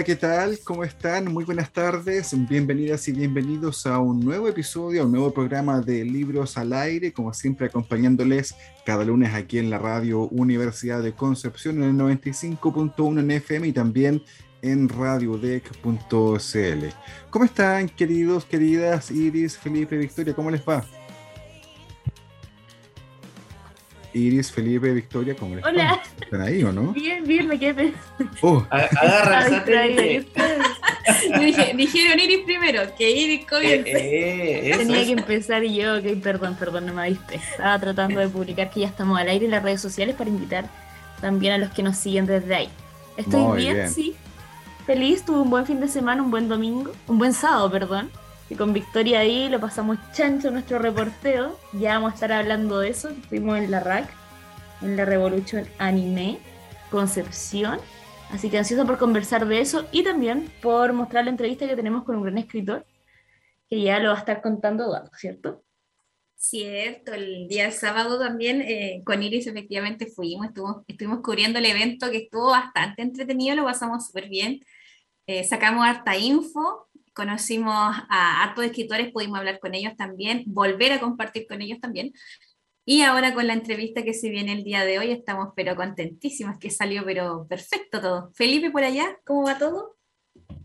Hola, ¿qué tal? ¿Cómo están? Muy buenas tardes. Bienvenidas y bienvenidos a un nuevo episodio, a un nuevo programa de Libros al Aire, como siempre acompañándoles cada lunes aquí en la radio Universidad de Concepción en el 95.1 en FM y también en radiodec.cl. ¿Cómo están, queridos, queridas Iris, Felipe, Victoria? ¿Cómo les va? Iris, Felipe, Victoria, ¿cómo les Hola. ¿Están ahí o no? Bien, bien, me quedé Oh, Agarra el. Dije- Dijeron Iris primero, que Iris Eh, comience. eh, eso, Tenía que empezar y yo, ok, perdón, perdón, no me viste. Estaba tratando de publicar que ya estamos al aire en las redes sociales para invitar también a los que nos siguen desde ahí. Estoy Muy bien, bien. sí. Feliz, tuve un buen fin de semana, un buen domingo, un buen sábado, perdón. Y con Victoria ahí lo pasamos chancho nuestro reporteo. Ya vamos a estar hablando de eso. Estuvimos en la RAC, en la Revolution Anime, Concepción. Así que ansioso por conversar de eso y también por mostrar la entrevista que tenemos con un gran escritor, que ya lo va a estar contando Eduardo, ¿cierto? Cierto, el día sábado también eh, con Iris efectivamente fuimos, estuvimos, estuvimos cubriendo el evento que estuvo bastante entretenido, lo pasamos súper bien, Eh, sacamos harta info, conocimos a hartos escritores, pudimos hablar con ellos también, volver a compartir con ellos también. Y ahora con la entrevista que se viene el día de hoy estamos pero contentísimas, que salió pero perfecto todo. Felipe por allá, ¿cómo va todo?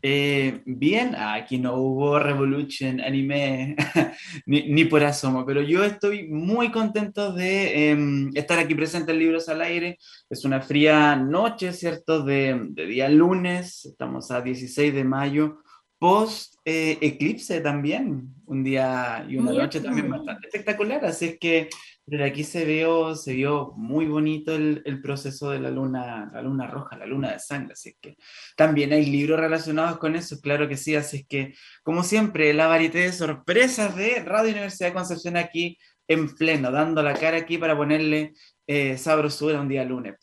Eh, bien, aquí no hubo Revolution anime ni, ni por asomo, pero yo estoy muy contento de em, estar aquí presente en Libros al Aire. Es una fría noche, ¿cierto? De, de día lunes, estamos a 16 de mayo, post eh, eclipse también, un día y una noche también bastante espectacular, así es que desde aquí se vio, se vio muy bonito el, el proceso de la luna, la luna roja, la luna de sangre, así es que también hay libros relacionados con eso, claro que sí, así es que, como siempre, la varité de sorpresas de Radio Universidad de Concepción aquí en pleno, dando la cara aquí para ponerle eh, sabrosura un día lunes.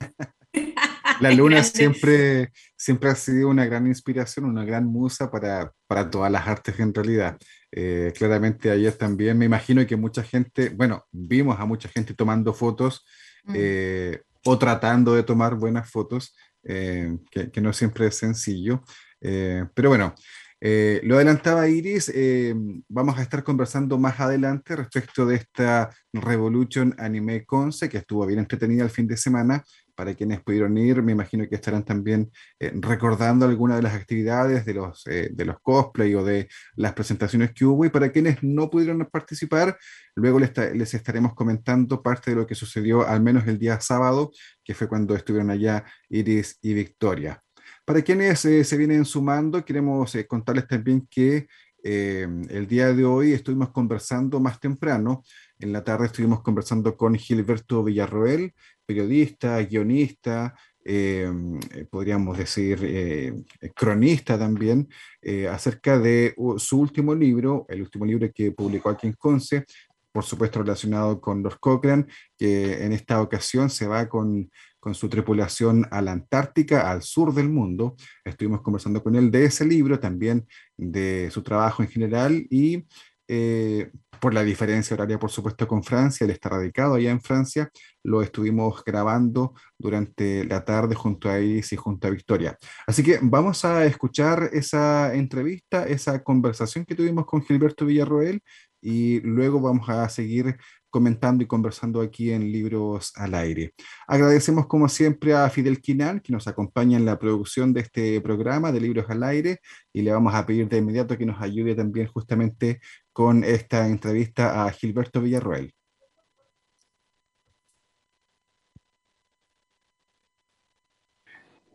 La luna siempre, siempre ha sido una gran inspiración, una gran musa para, para todas las artes en realidad. Eh, claramente ayer también me imagino que mucha gente, bueno, vimos a mucha gente tomando fotos Mm. eh, o tratando de tomar buenas fotos, eh, que, que no siempre es sencillo. Eh, pero bueno, eh, lo adelantaba Iris, eh, vamos a estar conversando más adelante respecto de esta Revolution Anime Conce, que estuvo bien entretenida el fin de semana. Para quienes pudieron ir, me imagino que estarán también eh, recordando algunas de las actividades de los, eh, de los cosplay o de las presentaciones que hubo. Y para quienes no pudieron participar, luego les, ta- les estaremos comentando parte de lo que sucedió, al menos el día sábado, que fue cuando estuvieron allá Iris y Victoria. Para quienes eh, se vienen sumando, queremos eh, contarles también que el día de hoy estuvimos conversando más temprano. En la tarde estuvimos conversando con Gilberto Villarroel, periodista, guionista, eh, eh, podríamos decir eh, cronista también, eh, acerca de su último libro, el último libro que publicó aquí en Conce, por supuesto relacionado con los Cochrane, que en esta ocasión se va con, con su tripulación a la Antártica, al sur del mundo. Estuvimos conversando con él de ese libro, también de su trabajo en general y eh, por la diferencia horaria, por supuesto, con Francia, él está radicado allá en Francia, lo estuvimos grabando durante la tarde junto a Iris y junto a Victoria. Así que vamos a escuchar esa entrevista, esa conversación que tuvimos con Gilberto Villarroel y luego vamos a seguir comentando y conversando aquí en Libros al Aire. Agradecemos como siempre a Fidel Quinan, que nos acompaña en la producción de este programa de Libros al Aire, y le vamos a pedir de inmediato que nos ayude también justamente con esta entrevista a Gilberto Villarroel.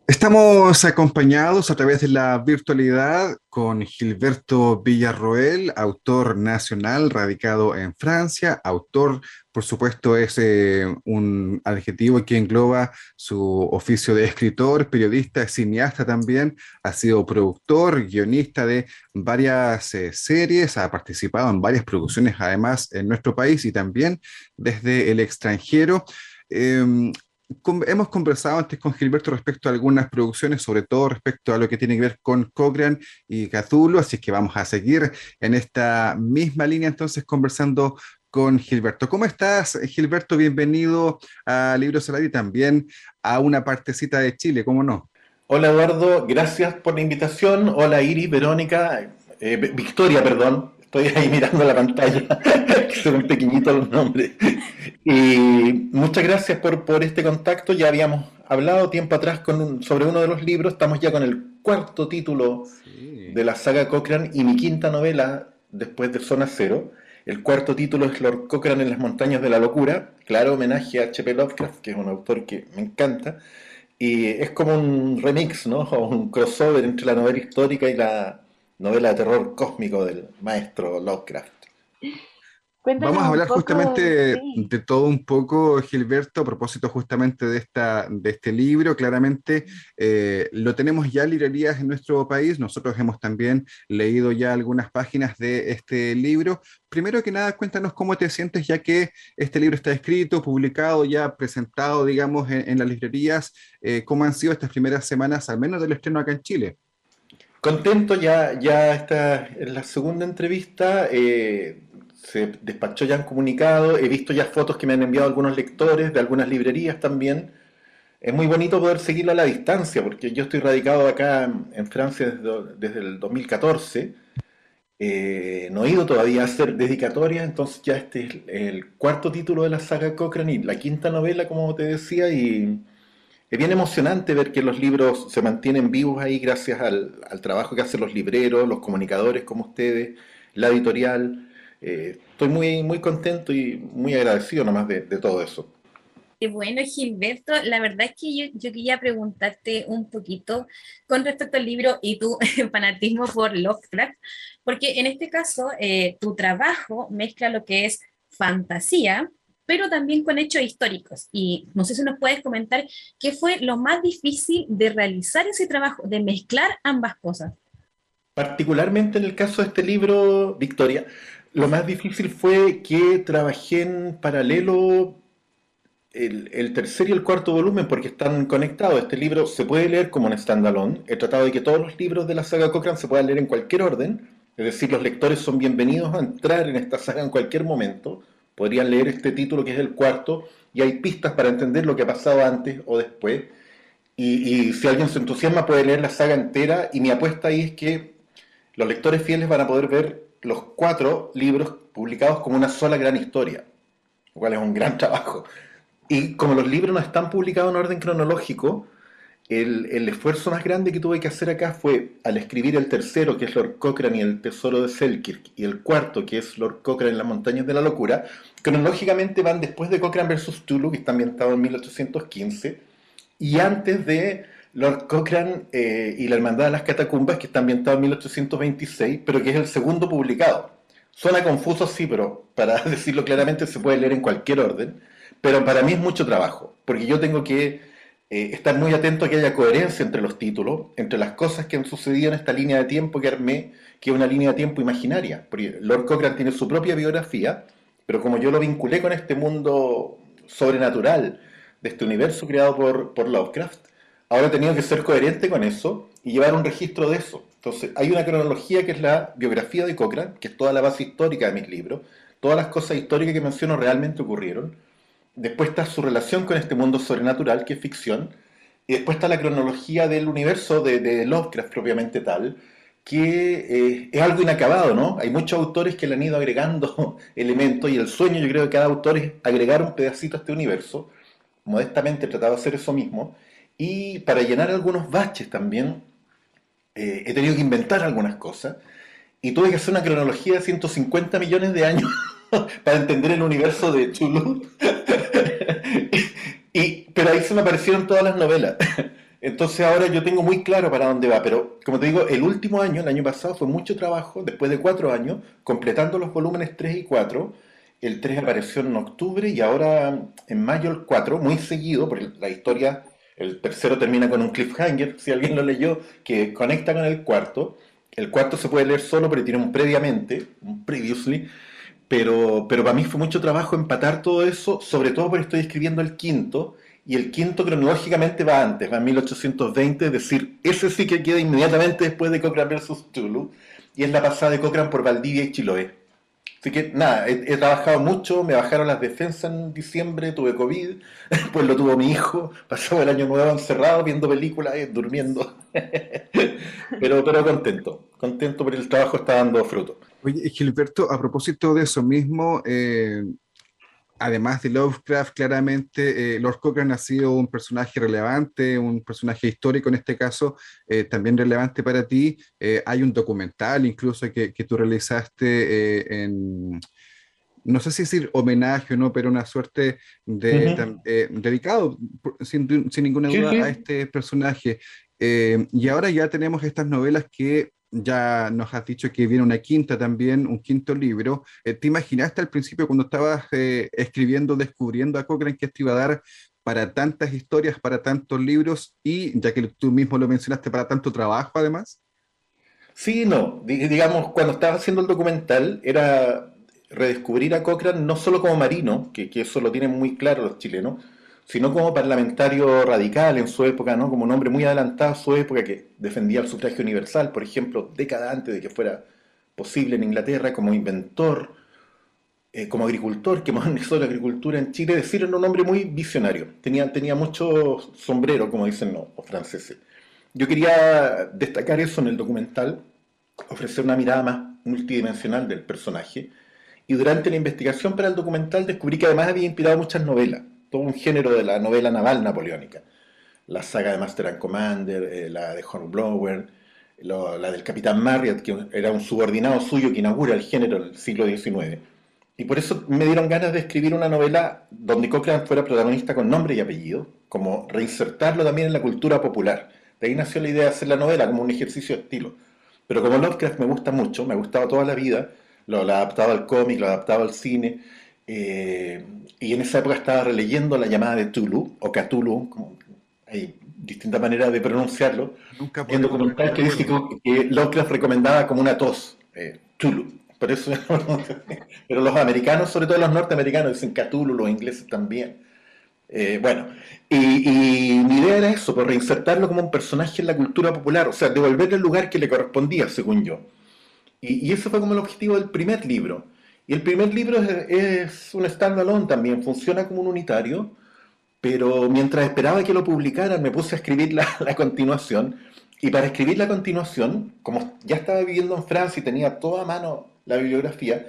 Estamos acompañados a través de la virtualidad con Gilberto Villarroel, autor nacional radicado en Francia, autor, por supuesto, es eh, un adjetivo que engloba su oficio de escritor, periodista, cineasta también, ha sido productor, guionista de varias eh, series, ha participado en varias producciones además en nuestro país y también desde el extranjero. Em, hemos conversado antes con Gilberto respecto a algunas producciones, sobre todo respecto a lo que tiene que ver con Cochrane y Cthulhu, así que vamos a seguir en esta misma línea entonces conversando con Gilberto. ¿Cómo estás, Gilberto? Bienvenido a Libro Solar y también a una partecita de Chile, ¿cómo no? Hola Eduardo, gracias por la invitación. Hola Iris, Verónica, eh, Victoria, perdón. Estoy ahí mirando la pantalla, se ven pequeñitos los nombres. Y muchas gracias por, por este contacto. Ya habíamos hablado tiempo atrás con sobre uno de los libros. Estamos ya con el cuarto título de la saga Cochrane y mi quinta novela después de Zona Cero. El cuarto título es Lord Cochrane en las montañas de la locura. Claro, homenaje a H.P. Lovecraft, que es un autor que me encanta. Y es como un remix, ¿no? O un crossover entre la novela histórica y la, novela de terror cósmico del maestro Lovecraft. Vamos a hablar justamente de todo un poco, Gilberto, a propósito justamente de, esta, de este libro. Claramente eh, lo tenemos ya en librerías en nuestro país. Nosotros hemos también leído ya algunas páginas de este libro. Primero que nada, cuéntanos cómo te sientes ya que este libro está escrito, publicado, ya presentado, digamos, en, las librerías. Eh, ¿Cómo han sido estas primeras semanas, al menos del estreno acá en Chile? Contento, ya, ya está en la segunda entrevista, eh, se despachó ya un comunicado, he visto ya fotos que me han enviado algunos lectores de algunas librerías también. Es muy bonito poder seguirlo a la distancia, porque yo estoy radicado acá en Francia desde, el 2014. Eh, no he ido todavía a hacer dedicatoria, entonces ya este es el cuarto título de la saga Cochrane y la quinta novela, como te decía, y es bien emocionante ver que los libros se mantienen vivos ahí gracias al, trabajo que hacen los libreros, los comunicadores como ustedes, la editorial. Eh, estoy muy, muy contento y muy agradecido nomás de, de todo eso. Qué bueno, Gilberto. La verdad es que yo, yo, quería preguntarte un poquito con respecto al libro y tu fanatismo por Lovecraft, porque en este caso eh, tu trabajo mezcla lo que es fantasía pero también con hechos históricos. Y no sé si nos puedes comentar qué fue lo más difícil de realizar ese trabajo, de mezclar ambas cosas. Particularmente en el caso de este libro, Victoria, lo más difícil fue que trabajé en paralelo el, tercer y el cuarto volumen porque están conectados. Este libro se puede leer como un standalone. He tratado de que todos los libros de la saga Cochrane se puedan leer en cualquier orden. Es decir, los lectores son bienvenidos a entrar en esta saga en cualquier momento Podrían leer este título que es el cuarto y hay pistas para entender lo que ha pasado antes o después. Y, si alguien se entusiasma puede leer la saga entera y mi apuesta ahí es que los lectores fieles van a poder ver los cuatro libros publicados como una sola gran historia, lo cual es un gran trabajo. Y como los libros no están publicados en orden cronológico, el, esfuerzo más grande que tuve que hacer acá fue, al escribir el tercero, que es Lord Cochrane y el Tesoro de Selkirk, y el cuarto, que es Lord Cochrane en las Montañas de la Locura, cronológicamente van después de Cochrane vs. Tulu, que está ambientado en 1815, y antes de Lord Cochrane eh, y la Hermandad de las Catacumbas, que está ambientado en 1826, pero que es el segundo publicado. Suena confuso, sí, pero para decirlo claramente se puede leer en cualquier orden, pero para mí es mucho trabajo, porque yo tengo que eh, estar muy atento a que haya coherencia entre los títulos, entre las cosas que han sucedido en esta línea de tiempo que armé, que es una línea de tiempo imaginaria. Porque Lord Cochrane tiene su propia biografía, pero como yo lo vinculé con este mundo sobrenatural, de este universo creado por, por Lovecraft, ahora he tenido que ser coherente con eso y llevar un registro de eso. Entonces, hay una cronología que es la biografía de Cochrane, que es toda la base histórica de mis libros, todas las cosas históricas que menciono realmente ocurrieron después está su relación con este mundo sobrenatural, que es ficción, y después está la cronología del universo de, Lovecraft propiamente tal, que eh, es algo inacabado, ¿no? Hay muchos autores que le han ido agregando elementos y el sueño yo creo que cada autor es agregar un pedacito a este universo. Modestamente he tratado de hacer eso mismo. Y para llenar algunos baches también eh, he tenido que inventar algunas cosas y tuve que hacer una cronología de 150 millones de años para entender el universo de Chulu. pero ahí se me aparecieron todas las novelas. Entonces ahora yo tengo muy claro para dónde va, pero como te digo, el último año, el año pasado, fue mucho trabajo, después de cuatro años, completando los volúmenes 3 y 4. El 3 apareció en octubre y ahora en mayo el 4, muy seguido, porque la historia, el tercero termina con un cliffhanger, si alguien lo leyó, que conecta con el cuarto. El cuarto se puede leer solo, pero tiene un previamente, un previously, pero, pero para mí fue mucho trabajo empatar todo eso, sobre todo porque estoy escribiendo el quinto, y el quinto cronológicamente va antes, va en 1820, es decir, ese sí que queda inmediatamente después de Cochrane vs. Tulu, y es la pasada de Cochrane por Valdivia y Chiloé. Así que nada, he, trabajado mucho, me bajaron las defensas en diciembre, tuve COVID, pues lo tuvo mi hijo, pasó el año nuevo encerrado viendo películas, y durmiendo, pero, pero contento, contento porque el trabajo está dando fruto. Oye, Gilberto, a propósito de eso mismo, eh, además de Lovecraft, claramente eh, Lord Cochrane ha sido un personaje relevante, un personaje histórico en este caso, eh, también relevante para ti. Eh, hay un documental incluso que, tú realizaste en, no sé si decir homenaje o no, pero una suerte de, dedicado, sin, ninguna duda, a este personaje. y ahora ya tenemos estas novelas que ya nos has dicho que viene una quinta también, un quinto libro. Eh, ¿Te imaginaste al principio cuando estabas eh, escribiendo, descubriendo a Cochrane que esto iba a dar para tantas historias, para tantos libros y, ya que tú mismo lo mencionaste, para tanto trabajo además? Sí, no. digamos, cuando estaba haciendo el documental era redescubrir a Cochrane no solo como marino, que, que eso lo tienen muy claro los chilenos, sino como parlamentario radical en su época, ¿no? como un hombre muy adelantado a su época que defendía el sufragio universal, por ejemplo, década antes de que fuera posible en Inglaterra, como inventor, eh, como agricultor, que modernizó la agricultura en Chile, es decir, era un hombre muy visionario, tenía, tenía mucho sombrero, como dicen los franceses. Yo quería destacar eso en el documental, ofrecer una mirada más multidimensional del personaje, y durante la investigación para el documental descubrí que además había inspirado muchas novelas todo un género de la novela naval napoleónica. La saga de Master and Commander, eh, la de Hornblower, la del Capitán Marriott, que era un subordinado suyo que inaugura el género en el siglo XIX. Y por eso me dieron ganas de escribir una novela donde Cochrane fuera protagonista con nombre y apellido, como reinsertarlo también en la cultura popular. De ahí nació la idea de hacer la novela como un ejercicio de estilo. Pero como Lovecraft me gusta mucho, me ha gustado toda la vida, lo, lo adaptado al cómic, lo adaptado al cine, eh, y en esa época estaba releyendo la llamada de Tulu, o Cthulhu, como hay distintas maneras de pronunciarlo, Nunca en documental que dice que, Lovecraft recomendaba como una tos, eh, Tulu. Por eso, pero los americanos, sobre todo los norteamericanos, dicen Cthulhu, los ingleses también. Eh, bueno, y, mi idea era eso, por reinsertarlo como un personaje en la cultura popular, o sea, devolverle el lugar que le correspondía, según yo. Y, y eso fue como el objetivo del primer libro. Y el primer libro es, un standalone también, funciona como un unitario, pero mientras esperaba que lo publicaran me puse a escribir la, continuación. Y para escribir la continuación, como ya estaba viviendo en Francia y tenía toda a mano la bibliografía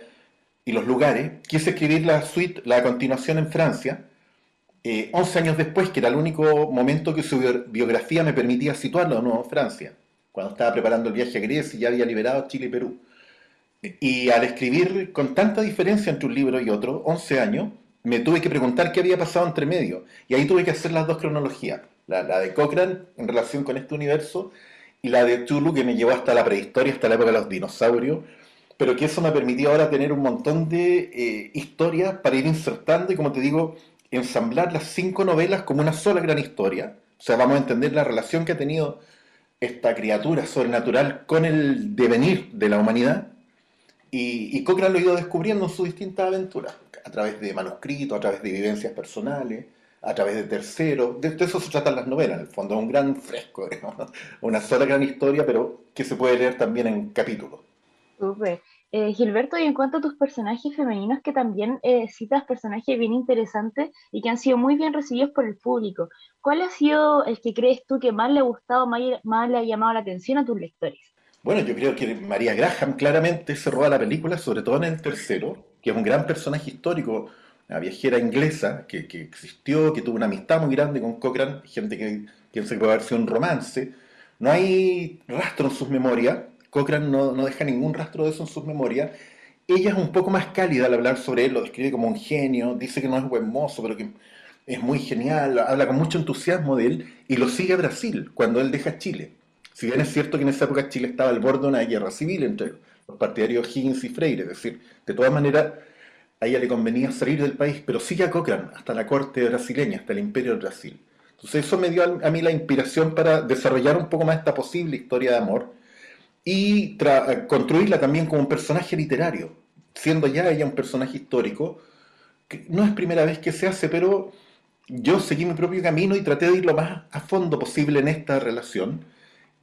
y los lugares, quise escribir la suite, la continuación en Francia, eh, 11 años después, que era el único momento que su biografía me permitía situarlo en Francia, cuando estaba preparando el viaje a Grecia y ya había liberado Chile y Perú. Y al escribir con tanta diferencia entre un libro y otro, 11 años, me tuve que preguntar qué había pasado entre medio. Y ahí tuve que hacer las dos cronologías. La, de Cochrane en relación con este universo y la de Tulu que me llevó hasta la prehistoria, hasta la época de los dinosaurios. Pero que eso me permitió ahora tener un montón de eh, historias para ir insertando y, como te digo, ensamblar las cinco novelas como una sola gran historia. O sea, vamos a entender la relación que ha tenido esta criatura sobrenatural con el devenir de la humanidad y, y Cochrane lo ha ido descubriendo en sus distintas aventuras, a través de manuscritos, a través de vivencias personales, a través de terceros. De, eso se tratan las novelas, en el fondo, un gran fresco, una sola gran historia, pero que se puede leer también en capítulos. Súper. Eh, Gilberto, y en cuanto a tus personajes femeninos, que también eh, citas personajes bien interesantes y que han sido muy bien recibidos por el público, ¿cuál ha sido el que crees tú que más le ha gustado, más le ha llamado la atención a tus lectores? Bueno, yo creo que María Graham claramente se roba la película, sobre todo en el tercero, que es un gran personaje histórico, una viajera inglesa que, existió, que tuvo una amistad muy grande con Cochrane, gente que piensa que puede haber sido un romance. No hay rastro en sus memorias, Cochrane no, no deja ningún rastro de eso en sus memorias. Ella es un poco más cálida al hablar sobre él, lo describe como un genio, dice que no es buen mozo, pero que es muy genial, habla con mucho entusiasmo de él y lo sigue a Brasil cuando él deja Chile. Si bien es cierto que en esa época Chile estaba al borde de una guerra civil entre los partidarios Higgins y Freire, es decir, de todas maneras a ella le convenía salir del país, pero sigue a Cochrane hasta la corte brasileña, hasta el imperio del Brasil. Entonces eso me dio a mí la inspiración para desarrollar un poco más esta posible historia de amor y construirla también como un personaje literario, siendo ya ella un personaje histórico, que no es primera vez que se hace, pero yo seguí mi propio camino y traté de ir lo más a fondo posible en esta relación.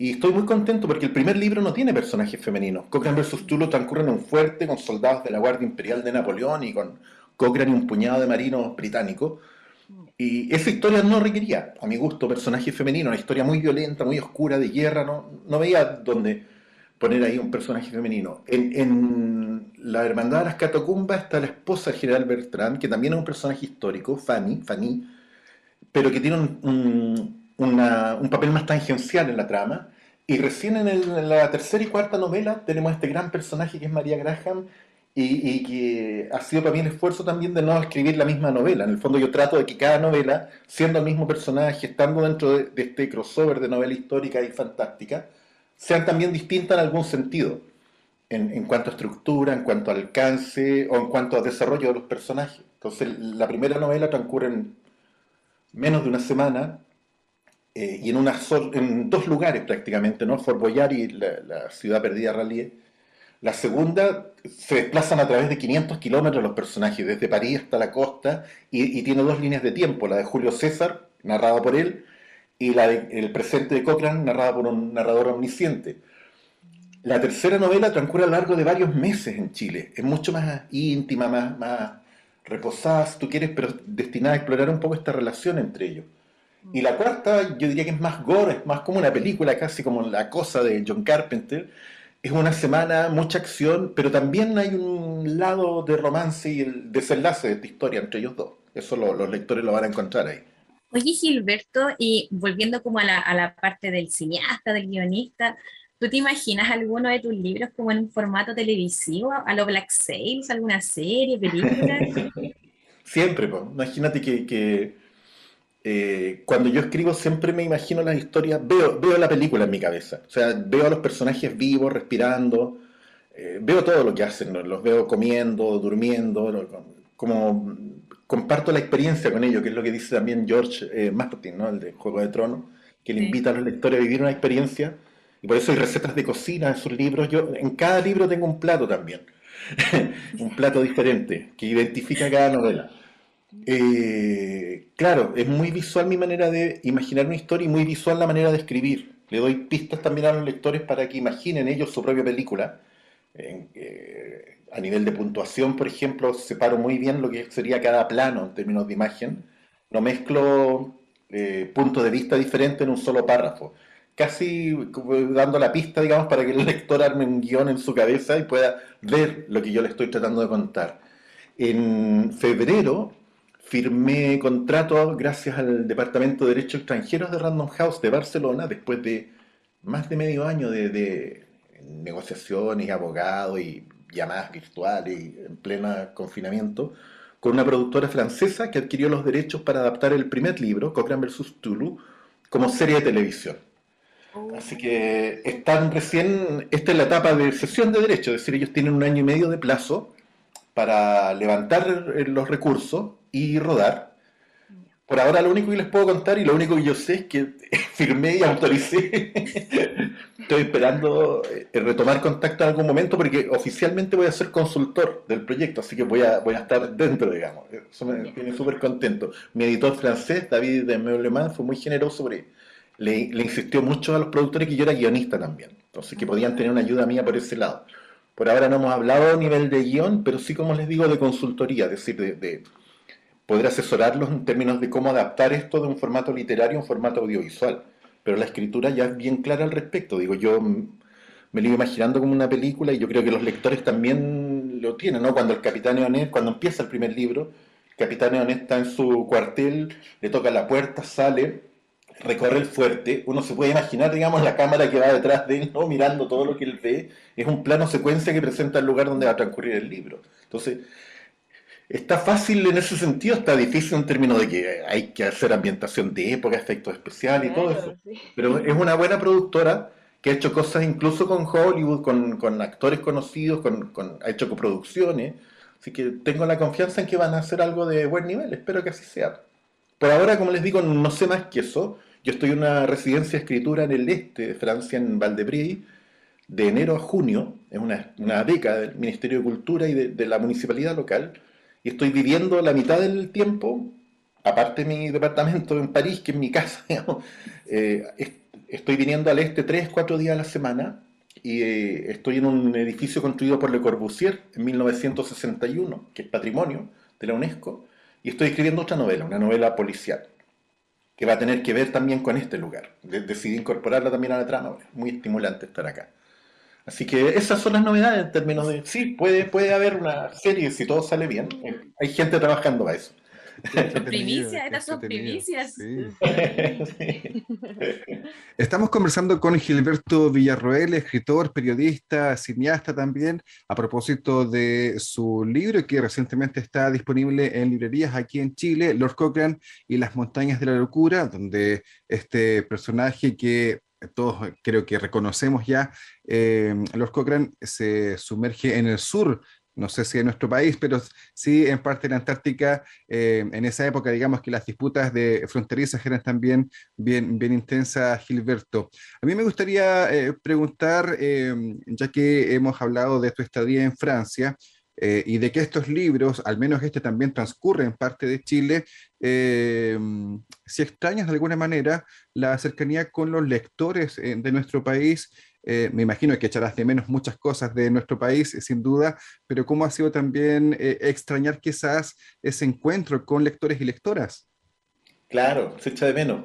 Y estoy muy contento porque el primer libro no tiene personajes femeninos. Cochrane vs. Tulo transcurre en un fuerte con soldados de la Guardia Imperial de Napoleón y con Cochrane y un puñado de marinos británicos. Y esa historia no requería, a mi gusto, personaje femenino, una historia muy violenta, muy oscura, de guerra, no, veía dónde poner ahí un personaje femenino. En, La Hermandad de las Catacumbas está la esposa del general Bertrand, que también es un personaje histórico, Fanny, Fanny pero que tiene un papel más tangencial en la trama. Y recién en, la tercera y cuarta novela tenemos este gran personaje que es María Graham, y, que ha sido para mí el esfuerzo también de no escribir la misma novela. En el fondo yo trato de que cada novela, siendo el mismo personaje, estando dentro de, este crossover de novela histórica y fantástica, sean también distintas en algún sentido, en, cuanto a estructura, en cuanto a alcance o en cuanto a desarrollo de los personajes. Entonces la primera novela transcurre en menos de una semana eh, y en, una en dos lugares prácticamente, ¿no? Fort Boyard y la, ciudad perdida Rallier la segunda se desplazan a través de 500 kilómetros los personajes, desde París hasta la costa, y, tiene dos líneas de tiempo, la de Julio César, narrada por él, y la de El presente de Cochrane, narrada por un narrador omnisciente. La tercera novela transcurre a lo largo de varios meses en Chile, es mucho más íntima, más, más reposada, si tú quieres, pero destinada a explorar un poco esta relación entre ellos. Y la cuarta, yo diría que es más gore, es más como una película, casi como La Cosa de John Carpenter, es una semana, mucha acción, pero también hay un lado de romance y el desenlace de esta historia entre ellos dos. Eso los lectores lo van a encontrar ahí. Oye, Gilberto, y volviendo como a la, a la parte del cineasta, del guionista, ¿tú te imaginas alguno de tus libros como en un formato televisivo, a lo Black Sails, alguna serie, película? Siempre, pues. imagínate que, que eh, cuando yo escribo siempre me imagino las historias, veo, veo la película en mi cabeza, o sea, veo a los personajes vivos, respirando, eh, veo todo lo que hacen, los veo comiendo, durmiendo, como comparto la experiencia con ellos, que es lo que dice también George eh, Martin, ¿no? el de Juego de Tronos, que le invita a los lectores a vivir una experiencia, y por eso hay recetas de cocina en sus libros, yo en cada libro tengo un plato también, un plato diferente, que identifica cada novela. Eh, claro, es muy visual mi manera de imaginar una historia y muy visual la manera de escribir. Le doy pistas también a los lectores para que imaginen ellos su propia película. Eh, a nivel de puntuación, por ejemplo, separo muy bien lo que sería cada plano en términos de imagen. No mezclo eh, puntos de vista diferentes en un solo párrafo. Casi dando la pista, digamos, para que el lector arme un guion en su cabeza y pueda ver lo que yo le estoy tratando de contar. En febrero firmé contrato gracias al Departamento de Derechos Extranjeros de Random House de Barcelona, después de más de medio año de, negociaciones, abogados y llamadas virtuales y en pleno confinamiento, con una productora francesa que adquirió los derechos para adaptar el primer libro, Cochrane vs. Tulu, como serie de televisión. Oh. Así que están recién, esta es la etapa de sesión de derechos, es decir, ellos tienen un año y medio de plazo para levantar los recursos y rodar. Por ahora lo único que les puedo contar y lo único que yo sé es que firmé y autoricé. Estoy esperando eh, retomar contacto en algún momento porque oficialmente voy a ser consultor del proyecto, así que voy a, voy a estar dentro, digamos. Eso me tiene súper contento. Mi editor francés, David de Meuleman, fue muy generoso sobre... Le, le insistió mucho a los productores que yo era guionista también, entonces que podían tener una ayuda mía por ese lado. Por ahora no hemos hablado a nivel de guion, pero sí, como les digo, de consultoría, es decir, de poder asesorarlos en términos de cómo adaptar esto de un formato literario a un formato audiovisual. Pero la escritura ya es bien clara al respecto. Digo, yo me lo iba imaginando como una película y yo creo que los lectores también lo tienen, ¿no? Cuando el capitán Eonet, cuando empieza el primer libro, el capitán Eonet está en su cuartel, le toca la puerta, sale, recorre el fuerte, uno se puede imaginar, digamos, la cámara que va detrás de él, ¿no? Mirando todo lo que él ve, es un plano secuencia que presenta el lugar donde va a transcurrir el libro. Entonces, está fácil en ese sentido, está difícil en términos de que hay que hacer ambientación de época, efectos especiales y todo eso. Pero es una buena productora que ha hecho cosas incluso con Hollywood, con, actores conocidos, con, ha hecho coproducciones. Así que tengo la confianza en que van a hacer algo de buen nivel, espero que así sea. Por ahora, como les digo, no sé más que eso. Yo estoy en una residencia de escritura en el este de Francia, en Valdebrí, de enero a junio, es una, una beca del Ministerio de Cultura y de, la municipalidad local, y estoy viviendo la mitad del tiempo, aparte de mi departamento en París, que es mi casa, eh, estoy viniendo al este tres, cuatro días a la semana, y eh, estoy en un edificio construido por Le Corbusier en 1961, que es patrimonio de la UNESCO, y estoy escribiendo otra novela, una novela policial, que va a tener que ver también con este lugar. decidí incorporarla también a la trama, muy estimulante estar acá. Así que esas son las novedades en términos de, sí, puede, puede haber una serie si todo sale bien. Hay gente trabajando para eso. Primicia, estas son primicias. Estamos conversando con Gilberto Villarroel, escritor, periodista, cineasta también, a propósito de su libro que recientemente está disponible en librerías aquí en Chile, Lord Cochrane y las montañas de la locura, donde este personaje que todos creo que reconocemos ya, eh, los Cochrane se sumerge en el sur, no sé si en nuestro país, pero sí en parte de la Antártica, eh, en esa época, digamos que las disputas de fronterizas eran también bien, bien intensas, Gilberto. A mí me gustaría eh, preguntar, ya que hemos hablado de tu estadía en Francia, eh, y de que estos libros, al menos este también transcurre en parte de Chile, eh, si extrañas de alguna manera la cercanía con los lectores de nuestro país, me imagino que echarás de menos muchas cosas de nuestro país, sin duda, pero ¿cómo ha sido también extrañar quizás ese encuentro con lectores y lectoras? Claro, se echa de menos.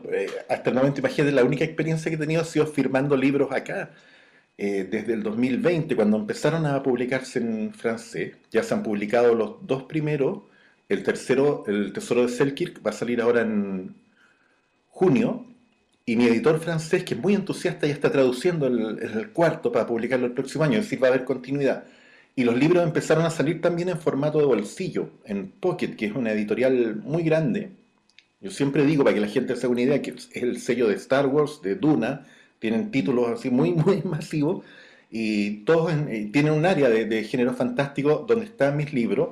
hasta el momento, imagínate, la única experiencia que he tenido ha sido firmando libros acá. Eh, desde el 2020, cuando empezaron a publicarse en francés, ya se han publicado los dos primeros, el tercero, El Tesoro de Selkirk, va a salir ahora en junio, y mi editor francés, que es muy entusiasta, ya está traduciendo el, cuarto para publicarlo el próximo año, es decir, va a haber continuidad. Y los libros empezaron a salir también en formato de bolsillo, en Pocket, que es una editorial muy grande. Yo siempre digo, para que la gente se haga una idea, que es el sello de Star Wars, de Duna, tienen títulos así muy, muy masivos y todos eh, tienen un área de, género fantástico donde están mis libros.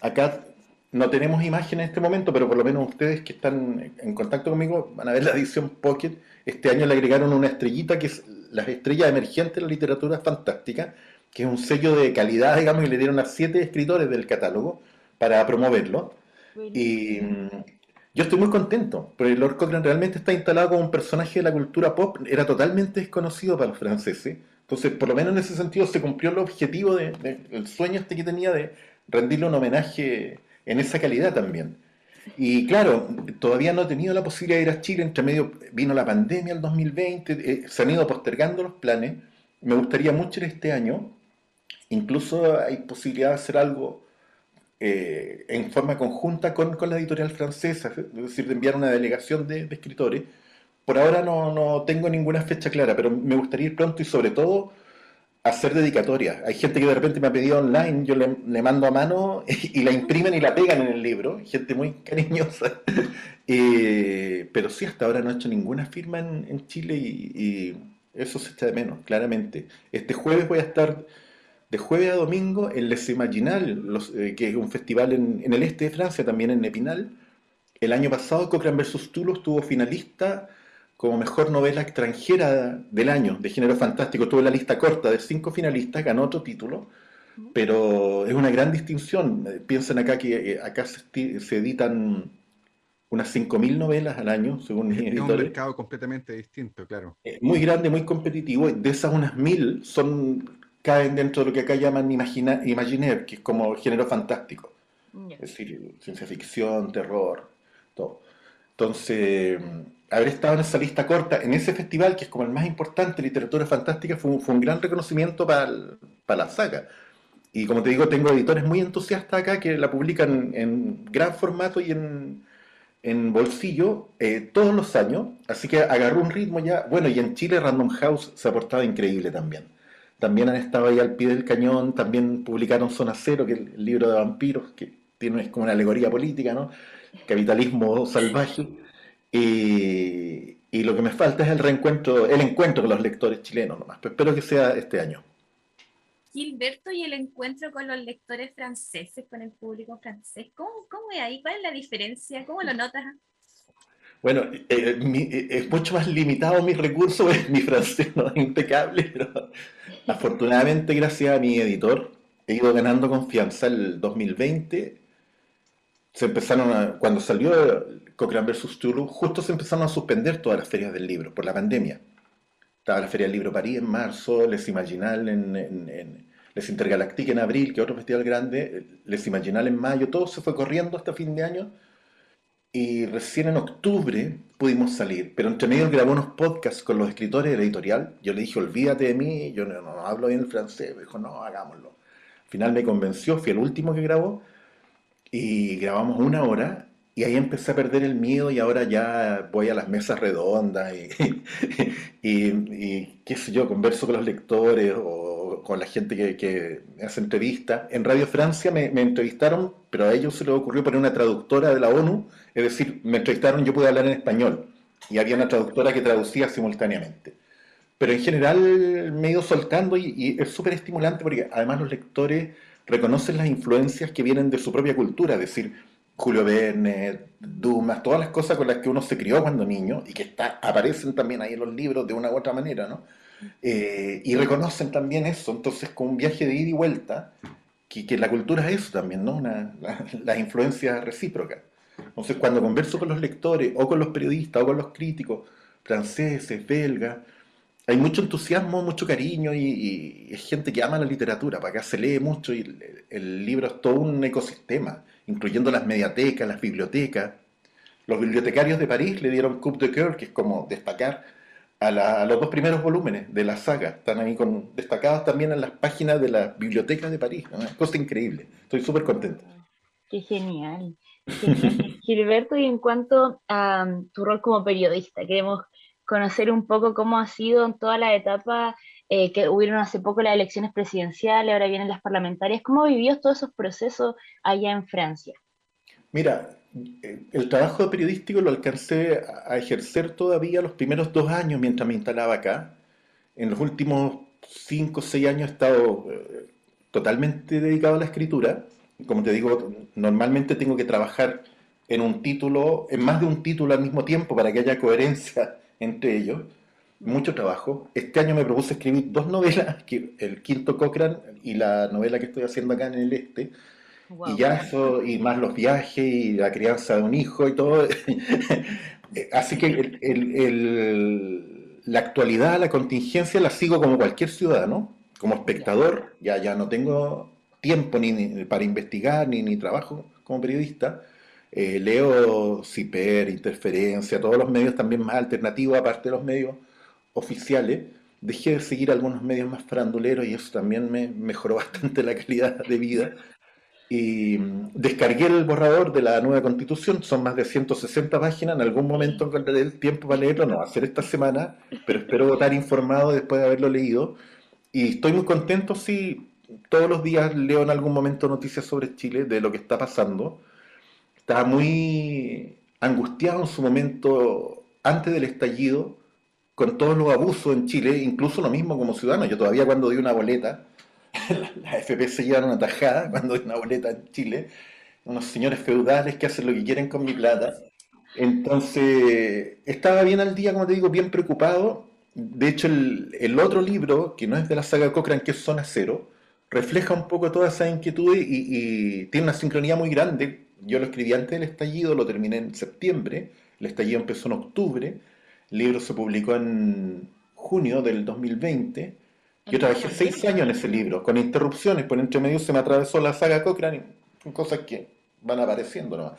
Acá no tenemos imagen en este momento, pero por lo menos ustedes que están en contacto conmigo van a ver la edición Pocket. Este año le agregaron una estrellita que es la estrella emergente de la literatura fantástica, que es un sello de calidad, digamos, y le dieron a siete escritores del catálogo para promoverlo. Y, yo estoy muy contento, porque Lord Cochrane realmente está instalado como un personaje de la cultura pop, era totalmente desconocido para los franceses. Entonces, por lo menos en ese sentido, se cumplió el objetivo de, sueño este que tenía de rendirle un homenaje en esa calidad también. Y claro, todavía no he tenido la posibilidad de ir a Chile, entre medio vino la pandemia el 2020, eh, se han ido postergando los planes. Me gustaría mucho ir este año, incluso hay posibilidad de hacer algo eh, en forma conjunta con, la editorial francesa, es decir, de enviar una delegación de, escritores. Por ahora no, tengo ninguna fecha clara, pero me gustaría ir pronto y sobre todo hacer dedicatorias. Hay gente que de repente me ha pedido online, yo le, mando a mano y, la imprimen y la pegan en el libro, gente muy cariñosa. Eh, pero sí, hasta ahora no he hecho ninguna firma en, Chile y, y, eso se echa de menos, claramente. Este jueves voy a estar de jueves a domingo en Les Imaginales, eh, que es un festival en, el este de Francia, también en Epinal. El año pasado Cochrane vs. Toulouse estuvo finalista como mejor novela extranjera del año, de género fantástico. Tuvo la lista corta de cinco finalistas, ganó otro título, pero es una gran distinción. Eh, piensen acá que eh, acá se, editan unas 5.000 novelas al año, según mis editores. Es un mercado completamente distinto, claro. Muy grande, muy competitivo. De esas unas 1.000 son caen dentro de lo que acá llaman imagina, imaginaire, que es como género fantástico. Es decir, ciencia ficción, terror, todo. Entonces, haber estado en esa lista corta, en ese festival, que es como el más importante, literatura fantástica, fue un, gran reconocimiento para, la saga. Y como te digo, tengo editores muy entusiastas acá que la publican en gran formato y en, bolsillo eh, todos los años. Así que agarró un ritmo ya. Bueno, y en Chile Random House se ha portado increíble también también han estado ahí al pie del cañón, también publicaron Zona Cero, que es el libro de vampiros, que tiene, es como una alegoría política, ¿no? Capitalismo salvaje. Y, y lo que me falta es el reencuentro, el encuentro con los lectores chilenos nomás. Pero espero que sea este año. Gilberto, y el encuentro con los lectores franceses, con el público francés, ¿cómo, cómo es ahí? ¿Cuál es la diferencia? ¿Cómo lo notas? Bueno, eh, eh, es mucho más limitado mi recurso, mi francés no es impecable, pero afortunadamente gracias a mi editor he ido ganando confianza. El 2020 se empezaron a, cuando salió Cochrane vs. Tulu, justo se empezaron a suspender todas las ferias del libro por la pandemia. Estaba la Feria del Libro París en marzo, Les Imaginal en, en, Les Intergalactique en abril, que otro festival grande, Les Imaginal en mayo, todo se fue corriendo hasta fin de año. Y recién en octubre pudimos salir, pero entre medio grabó unos podcasts con los escritores de la editorial. Yo le dije, olvídate de mí, yo no, no hablo bien el francés. Me dijo, no, hagámoslo. Al final me convenció, fui el último que grabó y grabamos una hora y ahí empecé a perder el miedo y ahora ya voy a las mesas redondas y, y, qué sé yo, converso con los lectores o con la gente que, que hace entrevistas. En Radio Francia me, entrevistaron, pero a ellos se les ocurrió poner una traductora de la ONU, es decir, me entrevistaron, yo pude hablar en español y había una traductora que traducía simultáneamente. Pero en general me he ido soltando y, y es súper estimulante porque además los lectores reconocen las influencias que vienen de su propia cultura, es decir, Julio Verne, Dumas, todas las cosas con las que uno se crió cuando niño y que está, aparecen también ahí en los libros de una u otra manera, ¿no? Eh, y reconocen también eso, entonces con un viaje de ida y vuelta, que, que la cultura es eso también, ¿no? Una, la, las influencias recíprocas. Entonces cuando converso con los lectores o con los periodistas o con los críticos franceses, belgas, hay mucho entusiasmo, mucho cariño y, y, es gente que ama la literatura, para acá se lee mucho y el, el libro es todo un ecosistema incluyendo las mediatecas, las bibliotecas. Los bibliotecarios de París le dieron coup de cœur, que es como destacar a, la, los dos primeros volúmenes de la saga. Están ahí con, destacados también en las páginas de las bibliotecas de París. ¿no? Cosa increíble. Estoy súper contento. Qué genial. Gilberto, y en cuanto a tu rol como periodista, queremos conocer un poco cómo ha sido en toda la etapa eh, que hubieron hace poco las elecciones presidenciales, ahora vienen las parlamentarias. ¿Cómo vivió todos esos procesos allá en Francia? Mira, el trabajo periodístico lo alcancé a ejercer todavía los primeros dos años mientras me instalaba acá. En los últimos cinco o seis años he estado eh, totalmente dedicado a la escritura. Como te digo, normalmente tengo que trabajar en un título, en más de un título al mismo tiempo para que haya coherencia entre ellos mucho trabajo. Este año me propuse escribir dos novelas, que el quinto Cochrane y la novela que estoy haciendo acá en el este. Wow. Y ya eso, y más los viajes y la crianza de un hijo y todo. Así que el, el, el, la actualidad, la contingencia la sigo como cualquier ciudadano, como espectador. Ya, ya no tengo tiempo ni, ni para investigar ni, ni trabajo como periodista. Eh, leo CIPER, Interferencia, todos los medios también más alternativos, aparte de los medios oficiales, dejé de seguir algunos medios más faranduleros y eso también me mejoró bastante la calidad de vida. Y mm, descargué el borrador de la nueva constitución, son más de 160 páginas, en algún momento encontraré el tiempo para leerlo, no va a ser esta semana, pero espero estar informado después de haberlo leído. Y estoy muy contento si todos los días leo en algún momento noticias sobre Chile, de lo que está pasando. Estaba muy angustiado en su momento antes del estallido, con todos los abusos en Chile, incluso lo mismo como ciudadano. Yo todavía cuando di una boleta, la FP se llevan una tajada cuando di una boleta en Chile, unos señores feudales que hacen lo que quieren con mi plata. Entonces, estaba bien al día, como te digo, bien preocupado. De hecho, el, el otro libro, que no es de la saga Cochrane, que es Zona Cero, refleja un poco toda esa inquietud y, y tiene una sincronía muy grande. Yo lo escribí antes del estallido, lo terminé en septiembre, el estallido empezó en octubre, el libro se publicó en junio del 2020. Yo trabajé seis años en ese libro, con interrupciones, por entre medio se me atravesó la saga Cochrane, cosas que van apareciendo nomás.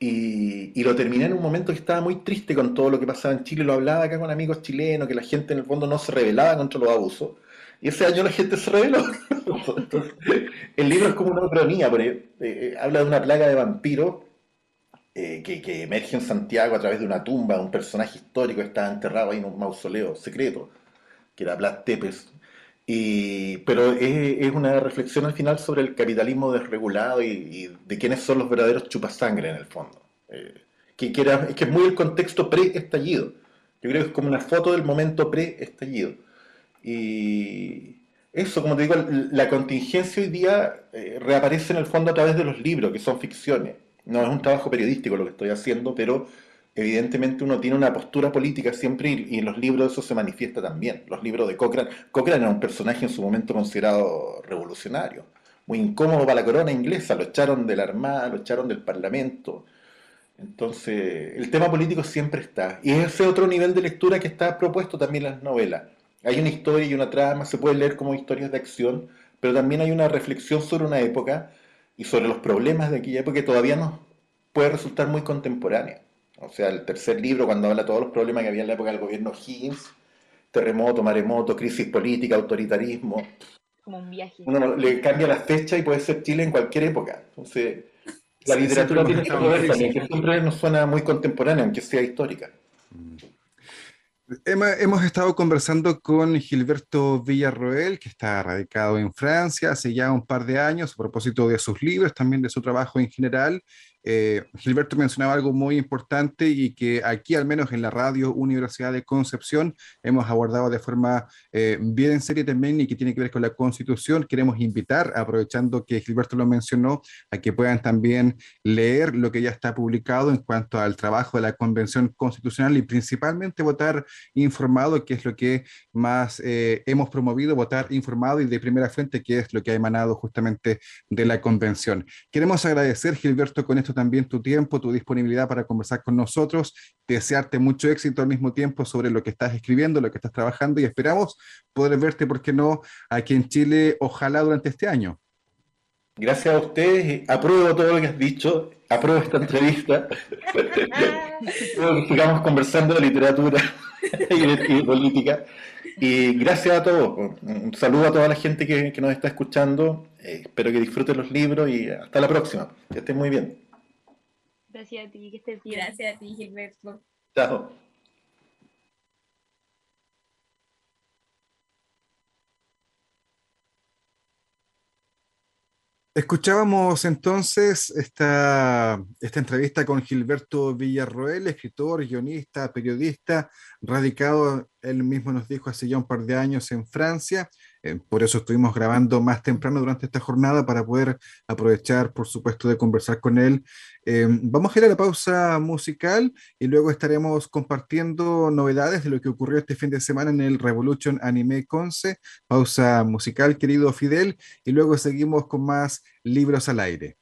Y, y, lo terminé en un momento que estaba muy triste con todo lo que pasaba en Chile. Lo hablaba acá con amigos chilenos, que la gente en el fondo no se rebelaba contra los abusos. Y ese año la gente se. Entonces, el libro es como una cronía, porque eh, habla de una plaga de vampiros eh, que, que, emerge en Santiago a través de una tumba, un personaje histórico que estaba enterrado ahí en un mausoleo secreto, que era Blas Tepes. Y, Y, pero es, una reflexión al final sobre el capitalismo desregulado y, de quiénes son los verdaderos chupasangre en el fondo. Eh, que, es que es muy el contexto pre-estallido. Yo creo que es como una foto del momento pre-estallido. Y eso, como te digo, la contingencia hoy día eh, reaparece en el fondo a través de los libros, que son ficciones. No es un trabajo periodístico lo que estoy haciendo, pero evidentemente uno tiene una postura política siempre y, en los libros eso se manifiesta también. Los libros de Cochrane. Cochrane era un personaje en su momento considerado revolucionario, muy incómodo para la corona inglesa, lo echaron de la armada, lo echaron del parlamento. Entonces, el tema político siempre está. Y ese otro nivel de lectura que está propuesto también en las novelas. Hay una historia y una trama, se puede leer como historias de acción, pero también hay una reflexión sobre una época y sobre los problemas de aquella época que todavía nos puede resultar muy contemporánea. O sea, el tercer libro, cuando habla de todos los problemas que había en la época del gobierno Higgins, terremoto, maremoto, crisis política, autoritarismo. Como un viaje. Uno le cambia la fecha y puede ser Chile en cualquier época. Entonces, la literatura tiene que poder también, que siempre nos suena muy contemporánea, aunque sea histórica. Mm. Hemos estado conversando con Gilberto Villarroel, que está radicado en Francia hace ya un par de años, a propósito de sus libros, también de su trabajo en general, eh, Gilberto mencionaba algo muy importante y que aquí, al menos en la radio Universidad de Concepción, hemos abordado de forma eh, bien en serie también y que tiene que ver con la Constitución. Queremos invitar, aprovechando que Gilberto lo mencionó, a que puedan también leer lo que ya está publicado en cuanto al trabajo de la Convención Constitucional y principalmente votar informado, que es lo que más eh, hemos promovido, votar informado y de primera fuente, que es lo que ha emanado justamente de la Convención. Queremos agradecer, Gilberto, con esto también tu tiempo, tu disponibilidad para conversar con nosotros, desearte mucho éxito al mismo tiempo sobre lo que estás escribiendo, lo que estás trabajando y esperamos poder verte, ¿por qué no?, aquí en Chile, ojalá durante este año. Gracias a ustedes, apruebo todo lo que has dicho, apruebo esta entrevista. sigamos conversando de literatura y de, política. Y gracias a todos. Un saludo a toda la gente que, que nos está escuchando. Eh, espero que disfruten los libros y hasta la próxima. Que estén muy bien. Gracias a ti, que estés bien. Gracias a ti, Gilberto. Chao. Escuchábamos entonces esta, esta, entrevista con Gilberto Villarroel, escritor, guionista, periodista, radicado, él mismo nos dijo hace ya un par de años en Francia. Eh, por eso estuvimos grabando más temprano durante esta jornada para poder aprovechar, por supuesto, de conversar con él. Eh, vamos a ir a la pausa musical y luego estaremos compartiendo novedades de lo que ocurrió este fin de semana en el Revolution Anime Conce. Pausa musical, querido Fidel, y luego seguimos con más libros al aire.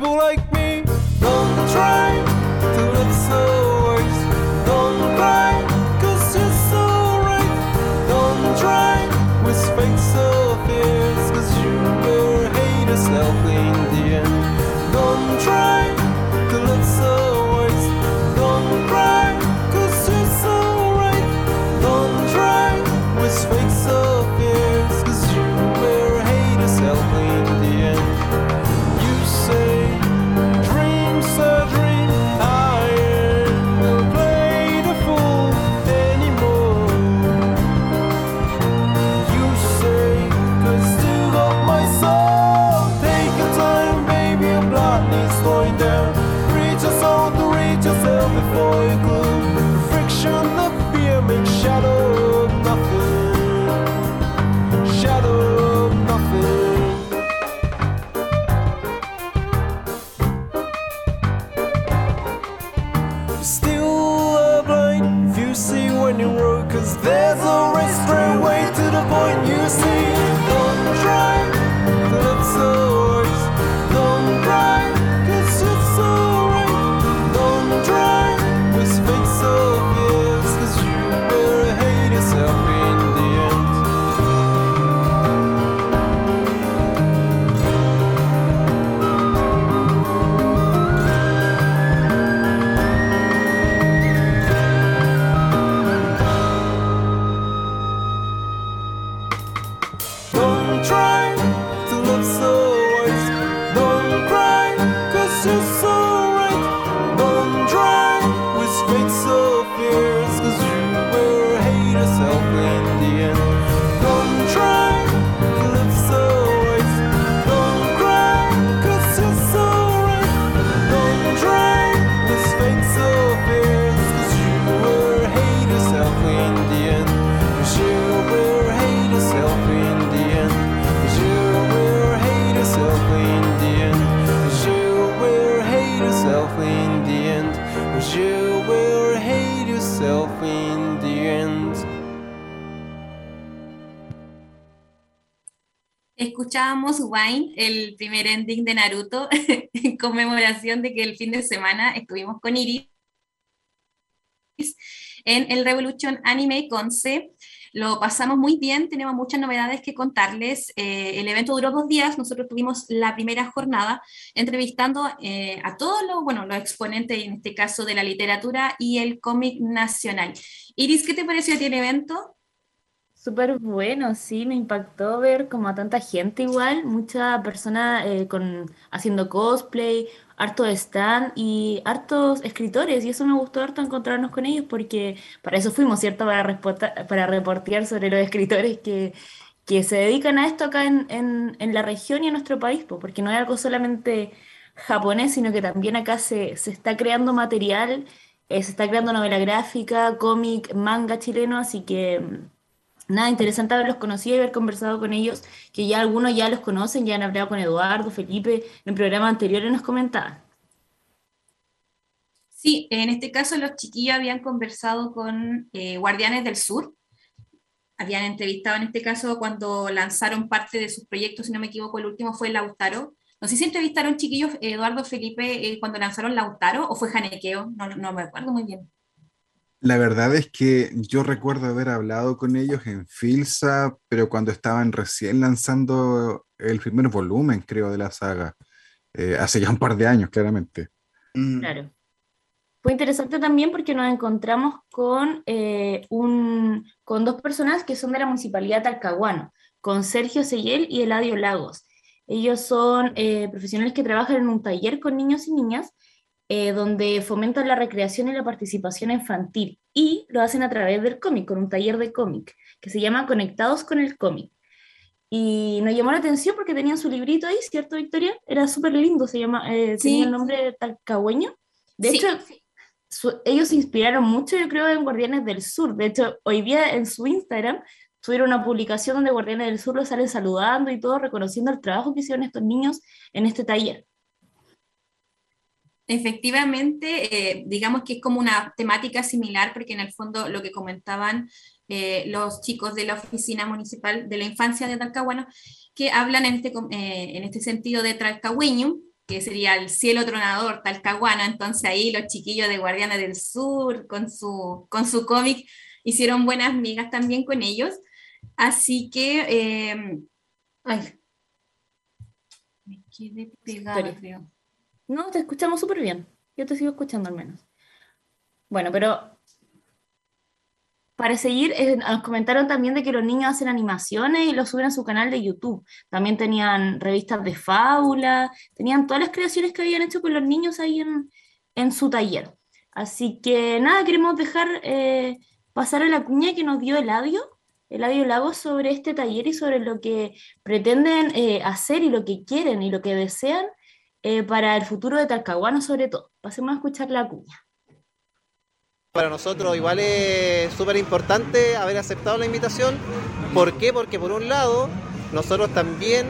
people like me. Escuchábamos Wine, el primer ending de Naruto, en conmemoración de que el fin de semana estuvimos con Iris en el Revolution Anime con C. Lo pasamos muy bien, tenemos muchas novedades que contarles. Eh, el evento duró dos días, nosotros tuvimos la primera jornada entrevistando eh, a todos los, bueno, los exponentes, en este caso de la literatura y el cómic nacional. Iris, ¿qué te pareció el evento? Súper bueno, sí, me impactó ver como a tanta gente igual, mucha persona eh, con, haciendo cosplay, harto stand y hartos escritores, y eso me gustó harto encontrarnos con ellos porque para eso fuimos, ¿cierto? Para, para reportear sobre los escritores que, que se dedican a esto acá en, en, la región y en nuestro país, porque no es algo solamente japonés, sino que también acá se, se está creando material, eh, se está creando novela gráfica, cómic, manga chileno, así que nada, interesante haberlos conocido y haber conversado con ellos, que ya algunos ya los conocen, ya han hablado con Eduardo, Felipe, en programas anteriores nos comentaban. Sí, en este caso los chiquillos habían conversado con eh, Guardianes del Sur, habían entrevistado en este caso cuando lanzaron parte de sus proyectos, si no me equivoco, el último fue Lautaro. No sé si entrevistaron chiquillos Eduardo Felipe eh, cuando lanzaron Lautaro o fue Janequeo, no, no me acuerdo muy bien. La verdad es que yo recuerdo haber hablado con ellos en Filsa, pero cuando estaban recién lanzando el primer volumen, creo, de la saga, eh, hace ya un par de años, claramente. Mm. Claro. Fue interesante también porque nos encontramos con, eh, un, con dos personas que son de la Municipalidad de Talcahuano, con Sergio Seyel y Eladio Lagos. Ellos son eh, profesionales que trabajan en un taller con niños y niñas eh, donde fomentan la recreación y la participación infantil y lo hacen a través del cómic, con un taller de cómic que se llama Conectados con el cómic. Y nos llamó la atención porque tenían su librito ahí, ¿cierto, Victoria? Era súper lindo, se llama, eh, tenía el nombre de talcahueño. De hecho, ellos se inspiraron mucho, yo creo, en Guardianes del Sur. De hecho, hoy día en su Instagram tuvieron una publicación donde Guardianes del Sur los salen saludando y todo, reconociendo el trabajo que hicieron estos niños en este taller. Efectivamente, eh, digamos que es como una temática similar, porque en el fondo lo que comentaban eh, los chicos de la Oficina Municipal de la Infancia de Talcahuano, que hablan en este, eh, en este sentido de Talcahueño, que sería el cielo tronador talcahuano, entonces ahí los chiquillos de Guardiana del Sur, con su, con su cómic, hicieron buenas migas también con ellos, así que... ay, me quedé pegada, creo. No, te escuchamos súper bien. Yo te sigo escuchando al menos. Bueno, pero para seguir, eh, nos comentaron también de que los niños hacen animaciones y lo suben a su canal de YouTube. También tenían revistas de fábula, tenían todas las creaciones que habían hecho con los niños ahí en, su taller. Así que nada, queremos dejar eh, pasar a la cuña que nos dio Eladio, Eladio Lagos, sobre este taller y sobre lo que pretenden eh, hacer y lo que quieren y lo que desean eh, para el futuro de Talcahuano sobre todo. Pasemos a escuchar la cuña. Para nosotros igual es súper importante haber aceptado la invitación. ¿Por qué? Porque por un lado nosotros también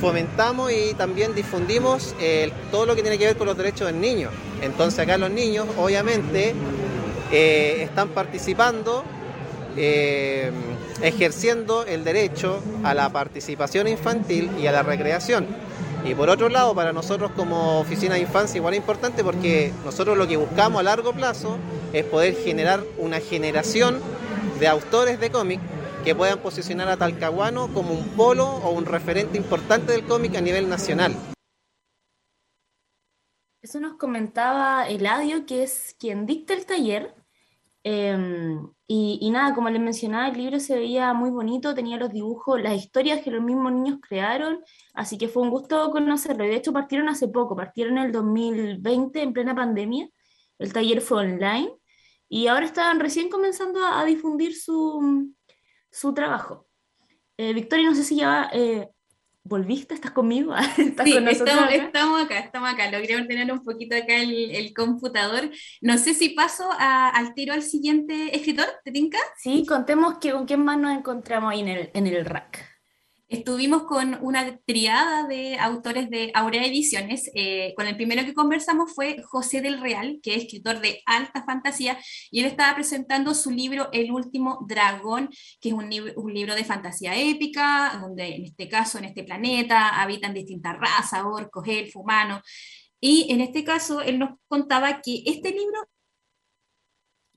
fomentamos y también difundimos eh, todo lo que tiene que ver con los derechos del niño. Entonces acá los niños obviamente eh, están participando, eh, ejerciendo el derecho a la participación infantil y a la recreación. Y por otro lado, para nosotros como oficina de infancia igual es importante porque nosotros lo que buscamos a largo plazo es poder generar una generación de autores de cómic que puedan posicionar a Talcahuano como un polo o un referente importante del cómic a nivel nacional. Eso nos comentaba Eladio, que es quien dicta el taller. Em, y, y, nada, como les mencionaba, el libro se veía muy bonito, tenía los dibujos, las historias que los mismos niños crearon, así que fue un gusto conocerlo. De hecho, partieron hace poco, partieron en el 2020, en plena pandemia. El taller fue online y ahora están recién comenzando a, a difundir su, su trabajo. Eh, Victoria, no sé si ya eh, volviste, ¿estás conmigo? ¿Estás sí, con estamos, acá? estamos, acá? estamos acá, Logré ordenar un poquito acá el, el computador. No sé si paso a, al tiro al siguiente escritor, ¿te tinca? Sí, contemos que, con quién más nos encontramos ahí en el, en el rack. Estuvimos con una triada de autores de Aurea Ediciones. Eh, con el primero que conversamos fue José del Real, que es escritor de alta fantasía, y él estaba presentando su libro El último dragón, que es un, un libro de fantasía épica, donde en este caso, en este planeta, habitan distintas razas, orcos, elfos, humanos. Y en este caso, él nos contaba que este libro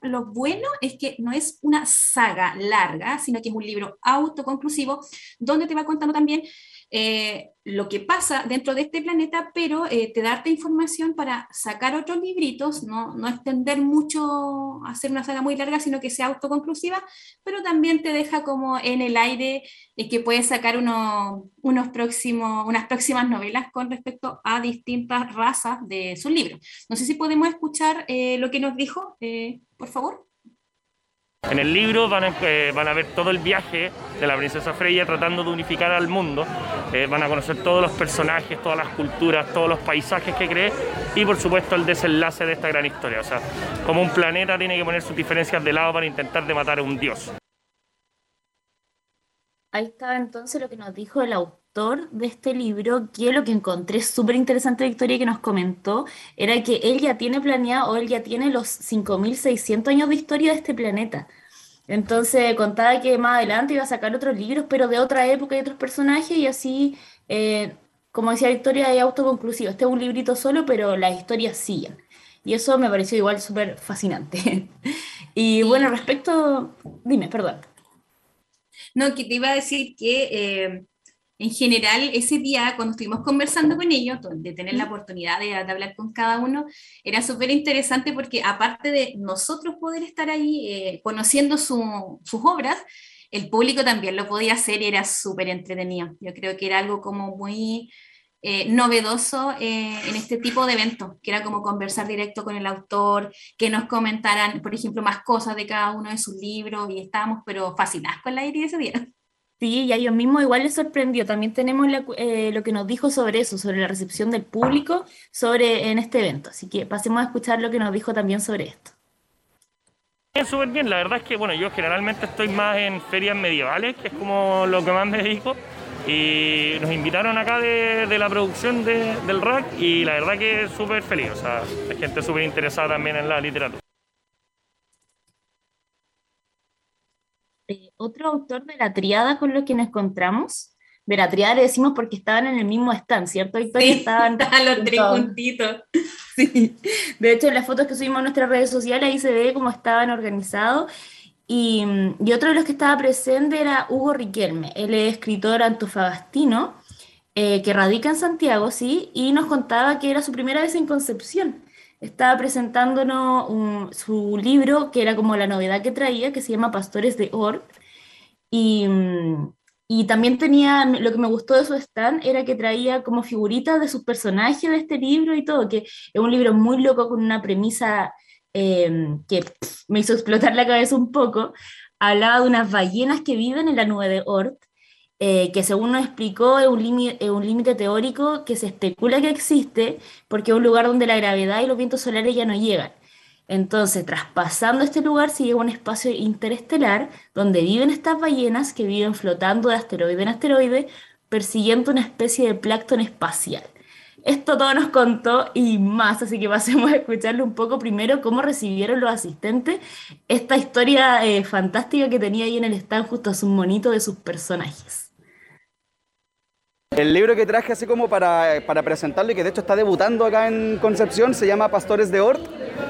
lo bueno es que no es una saga larga, sino que es un libro autoconclusivo donde te va contando también eh, lo que pasa dentro de este planeta, pero eh, te darte información para sacar otros libritos, no, no, extender mucho, hacer una saga muy larga, sino que sea autoconclusiva, pero también te deja como en el aire que puedes sacar uno, unos próximos, unas próximas novelas con respecto a distintas razas de sus libros. No sé si podemos escuchar eh, lo que nos dijo, por favor. En el libro van a, eh, van a, ver todo el viaje de la princesa Freya tratando de unificar al mundo. Eh, van a conocer todos los personajes, todas las culturas, todos los paisajes que cree y por supuesto el desenlace de esta gran historia. O sea, como un planeta tiene que poner sus diferencias de lado para intentar de matar a un dios. Ahí está entonces lo que nos dijo el autor de este libro, que lo que encontré súper interesante, Victoria, que nos comentó, era que él ya tiene planeado, o él ya tiene los 5.600 años de historia de este planeta. Entonces contaba que más adelante iba a sacar otros libros, pero de otra época y otros personajes, y así, eh, como decía Victoria, es autoconclusivo. Este es un librito solo, pero las historias siguen. Y eso me pareció igual súper fascinante. y bueno, respecto, dime, perdón. No, que te iba a decir que eh, en general ese día cuando estuvimos conversando con ellos, de tener la oportunidad de, de hablar con cada uno, era súper interesante porque aparte de nosotros poder estar ahí eh, conociendo su, sus obras, el público también lo podía hacer y era súper entretenido. Yo creo que era algo como muy eh, novedoso eh, en este tipo de eventos, que era como conversar directo con el autor, que nos comentaran, por ejemplo, más cosas de cada uno de sus libros y estábamos pero fascinados con la idea ese día. Sí, y a ellos mismos igual les sorprendió. También tenemos la, eh, lo que nos dijo sobre eso, sobre la recepción del público sobre en este evento. Así que pasemos a escuchar lo que nos dijo también sobre esto. Súper bien, la verdad es que bueno, yo generalmente estoy más en ferias medievales, que es como lo que más me dedico, y nos invitaron acá de, de la producción de, del rack y la verdad que súper feliz, o sea, hay gente súper interesada también en la literatura. Eh, otro autor de la triada con los que nos encontramos, de la triada le decimos porque estaban en el mismo stand, ¿cierto? Sí, estaban los tres juntitos. Sí. De hecho, en las fotos que subimos a nuestras redes sociales, ahí se ve cómo estaban organizados. Y, y, otro de los que estaba presente era Hugo Riquelme. Él es escritor antofagastino, eh, que radica en Santiago, sí, y nos contaba que era su primera vez en Concepción estaba presentándonos un, su libro, que era como la novedad que traía, que se llama Pastores de Or. Y, y, también tenía, lo que me gustó de su stand era que traía como figuritas de sus personajes de este libro y todo, que es un libro muy loco con una premisa eh, que me hizo explotar la cabeza un poco. Hablaba de unas ballenas que viven en la nube de Oort eh, que según nos explicó es un límite teórico que se especula que existe porque es un lugar donde la gravedad y los vientos solares ya no llegan. Entonces, traspasando este lugar se llega a un espacio interestelar donde viven estas ballenas que viven flotando de asteroide en asteroide, persiguiendo una especie de plancton espacial. Esto todo nos contó y más, así que pasemos a escucharle un poco primero cómo recibieron los asistentes esta historia eh, fantástica que tenía ahí en el stand justo a su monito de sus personajes. El libro que traje así como para, para, presentarlo y que de hecho está debutando acá en Concepción se llama Pastores de Ort,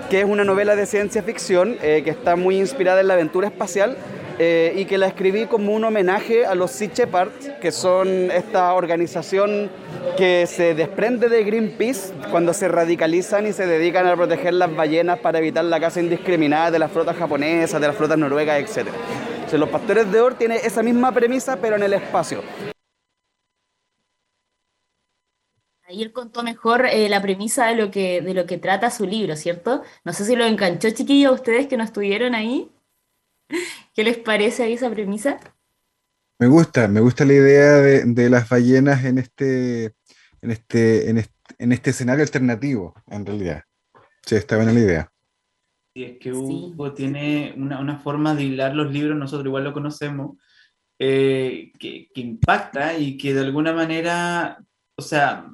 que es una novela de ciencia ficción eh, que está muy inspirada en la aventura espacial eh, y que la escribí como un homenaje a los Sea Shepherds, que son esta organización que se desprende de Greenpeace cuando se radicalizan y se dedican a proteger las ballenas para evitar la caza indiscriminada de las flotas japonesas, de las flotas noruegas, etc. Entonces, los Pastores de Ort tiene esa misma premisa, pero en el espacio. Ahí él contó mejor eh, la premisa de lo, que, de lo que trata su libro, ¿cierto? No sé si lo enganchó, chiquillos, a ustedes que no estuvieron ahí. ¿Qué les parece ahí esa premisa? Me gusta, me gusta la idea de, las ballenas en este, en este, en este, escenario alternativo, en realidad. Sí, está buena la idea. Y es que Hugo tiene una, forma de hilar los libros, nosotros igual lo conocemos, eh, que, impacta y que de alguna manera, o sea,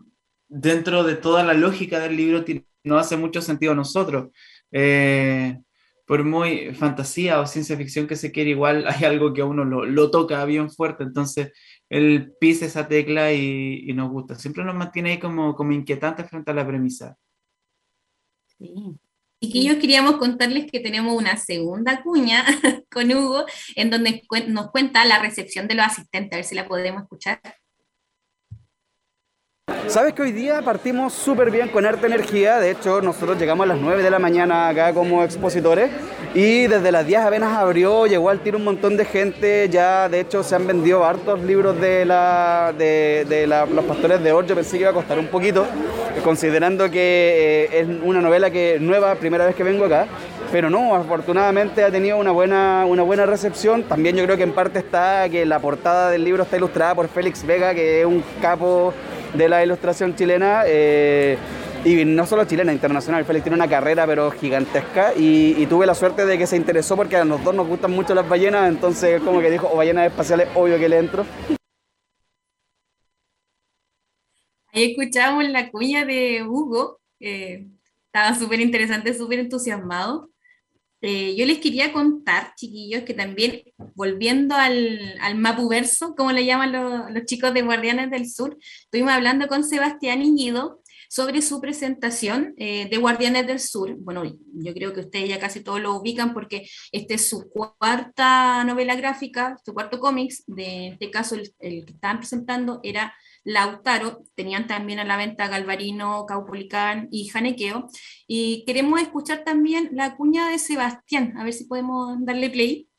dentro de toda la lógica del libro, no hace mucho sentido a nosotros. Eh, por muy fantasía o ciencia ficción que se quiera, igual hay algo que a uno lo, toca bien fuerte, entonces él pisa esa tecla y, nos gusta. Siempre nos mantiene ahí como, como inquietantes frente a la premisa. Sí. Y que yo queríamos contarles que tenemos una segunda cuña con Hugo, en donde nos cuenta la recepción de los asistentes, a ver si la podemos escuchar. Sabes que hoy día partimos súper bien con harta energía, de hecho nosotros llegamos a las 9 de la mañana acá como expositores y desde las 10 apenas abrió, llegó al tiro un montón de gente, ya de hecho se han vendido hartos libros de, la, de, los pastores de Or, yo pensé que iba a costar un poquito, considerando que eh, es una novela que nueva, primera vez que vengo acá, pero no, afortunadamente ha tenido una buena, una buena recepción. También yo creo que en parte está que la portada del libro está ilustrada por Félix Vega, que es un capo de la ilustración chilena. Eh, y no solo chilena, internacional. Félix tiene una carrera pero gigantesca y, tuve la suerte de que se interesó porque a los dos nos gustan mucho las ballenas, entonces como que dijo, o ballenas espaciales, obvio que le entro. Ahí escuchamos la cuña de Hugo, estaba súper interesante, súper entusiasmado. Eh, yo les quería contar, chiquillos, que también volviendo al, Mapuverso, como le llaman los chicos de Guardianes del Sur, estuvimos hablando con Sebastián Iñido sobre su presentación eh, de Guardianes del Sur. Bueno, yo creo que ustedes ya casi todos lo ubican porque esta es su cuarta novela gráfica, su cuarto cómics. De este caso, el, el que estaban presentando era Lautaro, tenían también a la venta Galvarino, Caupolicán y Janequeo. Y queremos escuchar también la cuña de Sebastián, a ver si podemos darle play.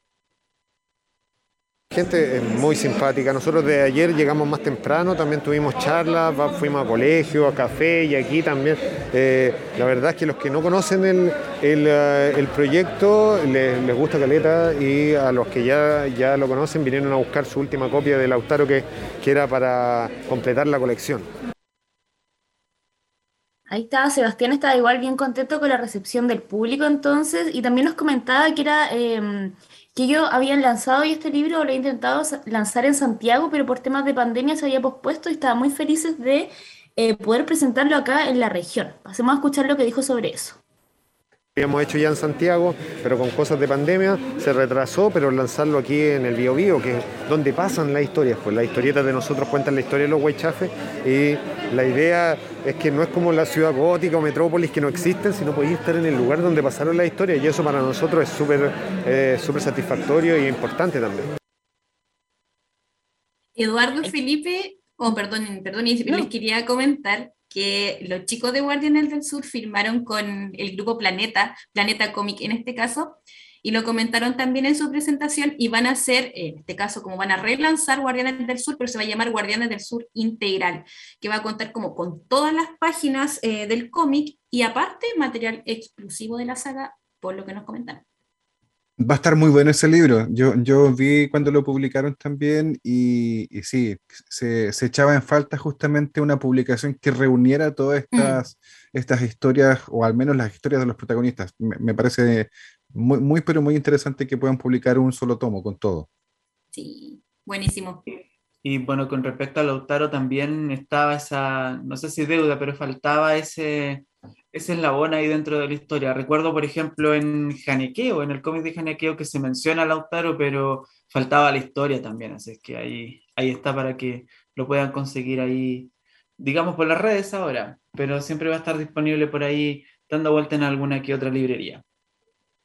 Gente muy simpática. Nosotros de ayer llegamos más temprano, también tuvimos charlas, fuimos a colegio, a café y aquí también. Eh, la verdad es que los que no conocen el, el, eh, proyecto les, gusta Caleta y a los que ya, ya lo conocen vinieron a buscar su última copia del Lautaro que, que era para completar la colección. Ahí estaba, Sebastián estaba igual bien contento con la recepción del público entonces y también nos comentaba que era... Em, que ellos habían lanzado y este libro lo he intentado lanzar en Santiago, pero por temas de pandemia se había pospuesto y estaban muy felices de eh, poder presentarlo acá en la región. Pasemos a escuchar lo que dijo sobre eso habíamos hecho ya en Santiago, pero con cosas de pandemia se retrasó, pero lanzarlo aquí en el Bio, Bio que es donde pasan las historias, pues las historietas de nosotros cuentan la historia de los Huaychafes y la idea es que no es como la ciudad gótica o metrópolis que no existen, sino podéis estar en el lugar donde pasaron las historias y eso para nosotros es súper eh, súper satisfactorio y importante también. Eduardo Felipe, oh, perdón, perdón, les quería comentar que los chicos de Guardianes del Sur firmaron con el grupo Planeta, Planeta Comic en este caso, y lo comentaron también en su presentación y van a hacer, en este caso, como van a relanzar Guardianes del Sur, pero se va a llamar Guardianes del Sur Integral, que va a contar como con todas las páginas eh, del cómic y aparte material exclusivo de la saga, por lo que nos comentaron. Va a estar muy bueno ese libro. Yo, yo vi cuando lo publicaron también y, y sí, se, se, echaba en falta justamente una publicación que reuniera todas mm. estas, mm. estas historias, o al menos las historias de los protagonistas. Me, me, parece muy, muy, pero muy interesante que puedan publicar un solo tomo con todo. Sí, buenísimo. Y bueno, con respecto a Lautaro también estaba esa, no sé si deuda, pero faltaba ese ese eslabón ahí dentro de la historia. Recuerdo, por ejemplo, en Janequeo, en el cómic de Janequeo, que se menciona a Lautaro, pero faltaba la historia también, así que ahí, ahí está para que lo puedan conseguir ahí, digamos, por las redes ahora, pero siempre va a estar disponible por ahí dando vuelta en alguna que otra librería.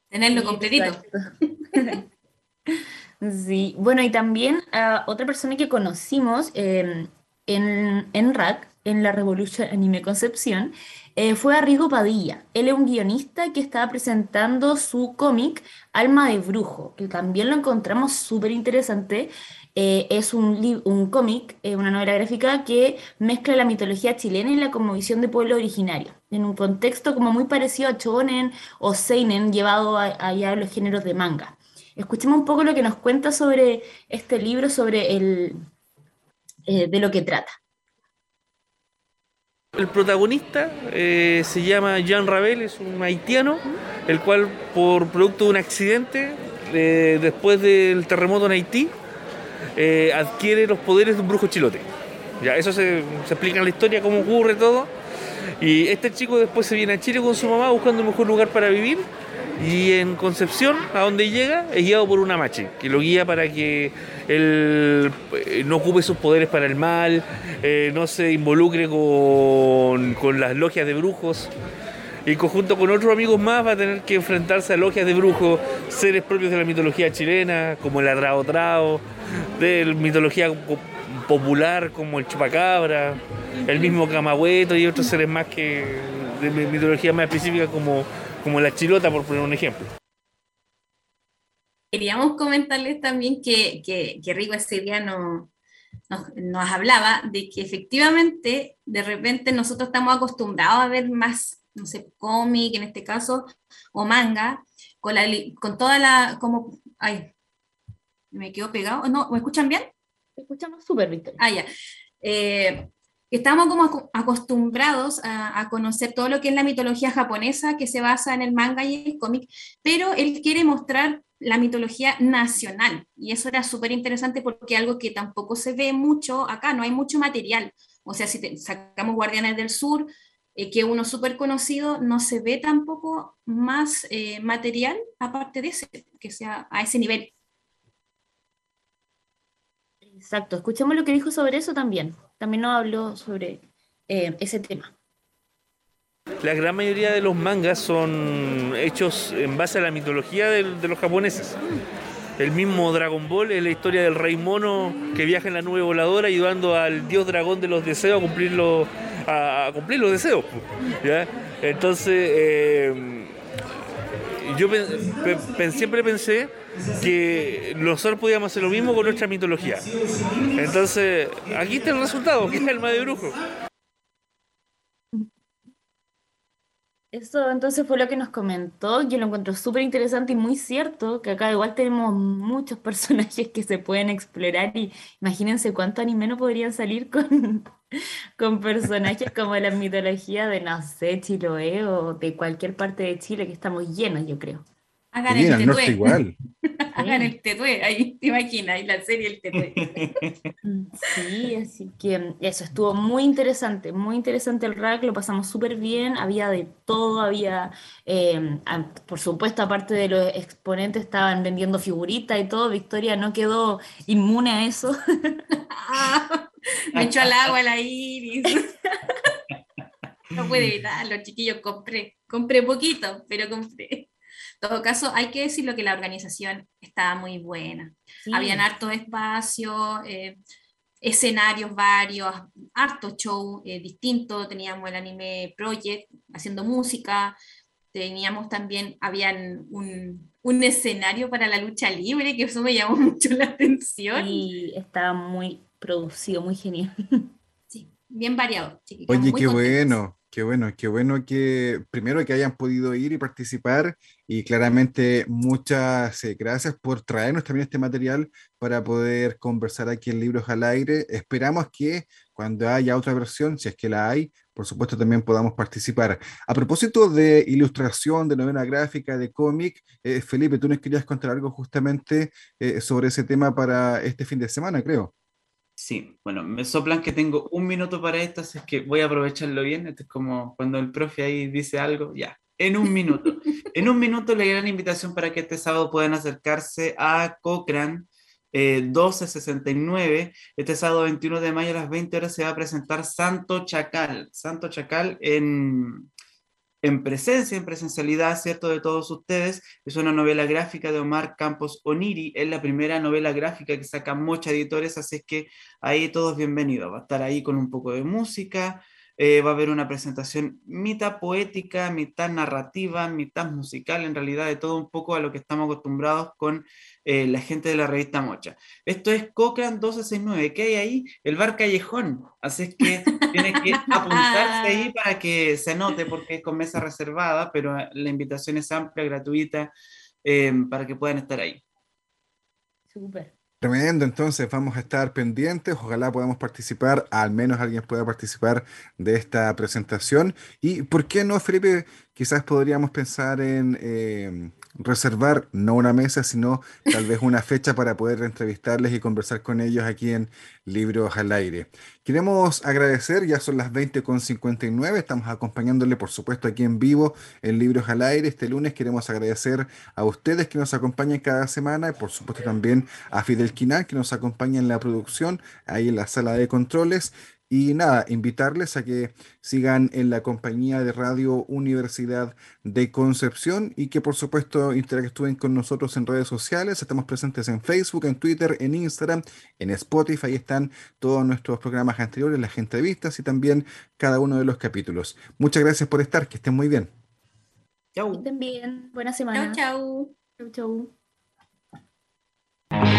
Tenerlo completito. sí, bueno, y también uh, otra persona que conocimos eh, en, en RAC, en la Revolution Anime Concepción, eh, fue Arrigo Padilla. Él es un guionista que estaba presentando su cómic Alma de Brujo, que también lo encontramos súper interesante. Eh, es un, un cómic, eh, una novela gráfica que mezcla la mitología chilena y la conmovisión de pueblo originario, en un contexto como muy parecido a Chonen o Seinen, llevado allá a los géneros de manga. Escuchemos un poco lo que nos cuenta sobre este libro, sobre el, de lo que trata. El protagonista eh, se llama Jean Ravel, es un haitiano, el cual por producto de un accidente, eh, después del terremoto en Haití, eh, adquiere los poderes de un brujo chilote. Ya, eso se, se, explica en la historia, cómo ocurre todo. Y este chico después se viene a Chile con su mamá buscando un mejor lugar para vivir y en Concepción, a donde llega, es guiado por una machi, que lo guía para que él eh, no ocupe sus poderes para el mal, eh, no se involucre con, con, las logias de brujos. Y conjunto con otros amigos más va a tener que enfrentarse a logias de brujos, seres propios de la mitología chilena, como el Adrao Trao, de la mitología popular como el Chupacabra, el mismo Camahueto y otros seres más que de mitología más específica como como la chilota, por poner un ejemplo. Queríamos comentarles también que, que, que Rico ese día no, nos, nos, hablaba de que efectivamente de repente nosotros estamos acostumbrados a ver más, no sé, cómic en este caso, o manga, con, la, con toda la, como, ay, me quedo pegado, ¿no? ¿Me escuchan bien? Te escuchamos súper, Víctor. Ah, ya. Eh, estamos como acostumbrados a, conocer todo lo que es la mitología japonesa que se basa en el manga y el cómic, pero él quiere mostrar la mitología nacional y eso era súper interesante porque algo que tampoco se ve mucho acá, no hay mucho material. O sea, si sacamos Guardianes del Sur, eh, que uno súper conocido, no se ve tampoco más eh, material aparte de ese, que sea a ese nivel. Exacto, escuchemos lo que dijo sobre eso también también nos habló sobre eh, ese tema. La gran mayoría de los mangas son hechos en base a la mitología de, los japoneses. El mismo Dragon Ball es la historia del rey mono que viaja en la nube voladora ayudando al dios dragón de los deseos a cumplir los, a, cumplir los deseos. ¿ya? Entonces, eh, yo siempre pensé que nosotros podíamos hacer lo mismo con nuestra mitología. Entonces, aquí está el resultado, que es el de brujo. Eso entonces fue lo que nos comentó. Yo lo encuentro súper interesante y muy cierto, que acá igual tenemos muchos personajes que se pueden explorar y imagínense cuánto anime no podrían salir con, con personajes como la mitología de, no sé, Chiloé o de cualquier parte de Chile que estamos llenos, yo creo. Hagan el tetué. igual. Hagan el tetué, ahí te imaginas, la serie el tetué. Sí, así que eso estuvo muy interesante, muy interesante el rack, lo pasamos súper bien, había de todo, había, eh, por supuesto, aparte de los exponentes, estaban vendiendo figuritas y todo, Victoria no quedó inmune a eso. Me echó al agua la iris. No puede evitarlo, chiquillos, compré, compré poquito, pero compré todo caso, hay que decirlo que la organización estaba muy buena. Habían hartos espacios, eh, escenarios varios, hartos shows eh, distintos. Teníamos el Anime Project haciendo música, teníamos también, habían un, un, escenario para la lucha libre, que eso me llamó mucho la atención. Y estaba muy producido, muy genial. Sí, bien variado. Oye, qué bueno. Qué bueno, qué bueno que primero que hayan podido ir y participar y claramente muchas eh, gracias por traernos también este material para poder conversar aquí en Libros al Aire. Esperamos que cuando haya otra versión, si es que la hay, por supuesto también podamos participar. A propósito de ilustración, de novela gráfica, de cómic, eh, Felipe, tú nos querías contar algo justamente eh, sobre ese tema para este fin de semana, creo. Sí, bueno, me soplan que tengo un minuto para esto, así que voy a aprovecharlo bien. Esto es como cuando el profe ahí dice algo, ya, en un minuto. en un minuto le gran invitación para que este sábado puedan acercarse a Cochrane eh, 1269. Este sábado 21 de mayo a las 20 horas se va a presentar Santo Chacal. Santo Chacal en, en presencia, en presencialidad, ¿cierto? De todos ustedes. Es una novela gráfica de Omar Campos Oniri. Es la primera novela gráfica que saca Mocha Editores, así que ahí todos bienvenidos. Va a estar ahí con un poco de música. Eh, va a haber una presentación mitad poética, mitad narrativa, mitad musical, en realidad de todo un poco a lo que estamos acostumbrados con eh, la gente de la revista Mocha. Esto es Cochrane 1269, ¿qué hay ahí? El bar Callejón, así es que tienes que apuntarse ahí para que se anote porque es con mesa reservada, pero la invitación es amplia, gratuita, eh, para que puedan estar ahí. Súper. Tremendo, entonces vamos a estar pendientes, ojalá podamos participar, al menos alguien pueda participar de esta presentación. Y por qué no, Felipe, quizás podríamos pensar en eh, reservar no una mesa, sino tal vez una fecha para poder entrevistarles y conversar con ellos aquí en Libros al Aire. Queremos agradecer, ya son las 20.59, estamos acompañándole por supuesto aquí en vivo en Libros al Aire. Este lunes queremos agradecer a ustedes que nos acompañan cada semana y por supuesto también a Fidel Quinal que nos acompaña en la producción, ahí en la sala de controles. Y nada, invitarles a que sigan en la compañía de Radio Universidad de Concepción y que por supuesto interactúen con nosotros en redes sociales. Estamos presentes en Facebook, en Twitter, en Instagram, en Spotify. Ahí están todos nuestros programas anteriores, las entrevistas y también cada uno de los capítulos. Muchas gracias por estar, que estén muy bien. Chau. Estén bien. Buena semana. Chau, chau. Chau, chau.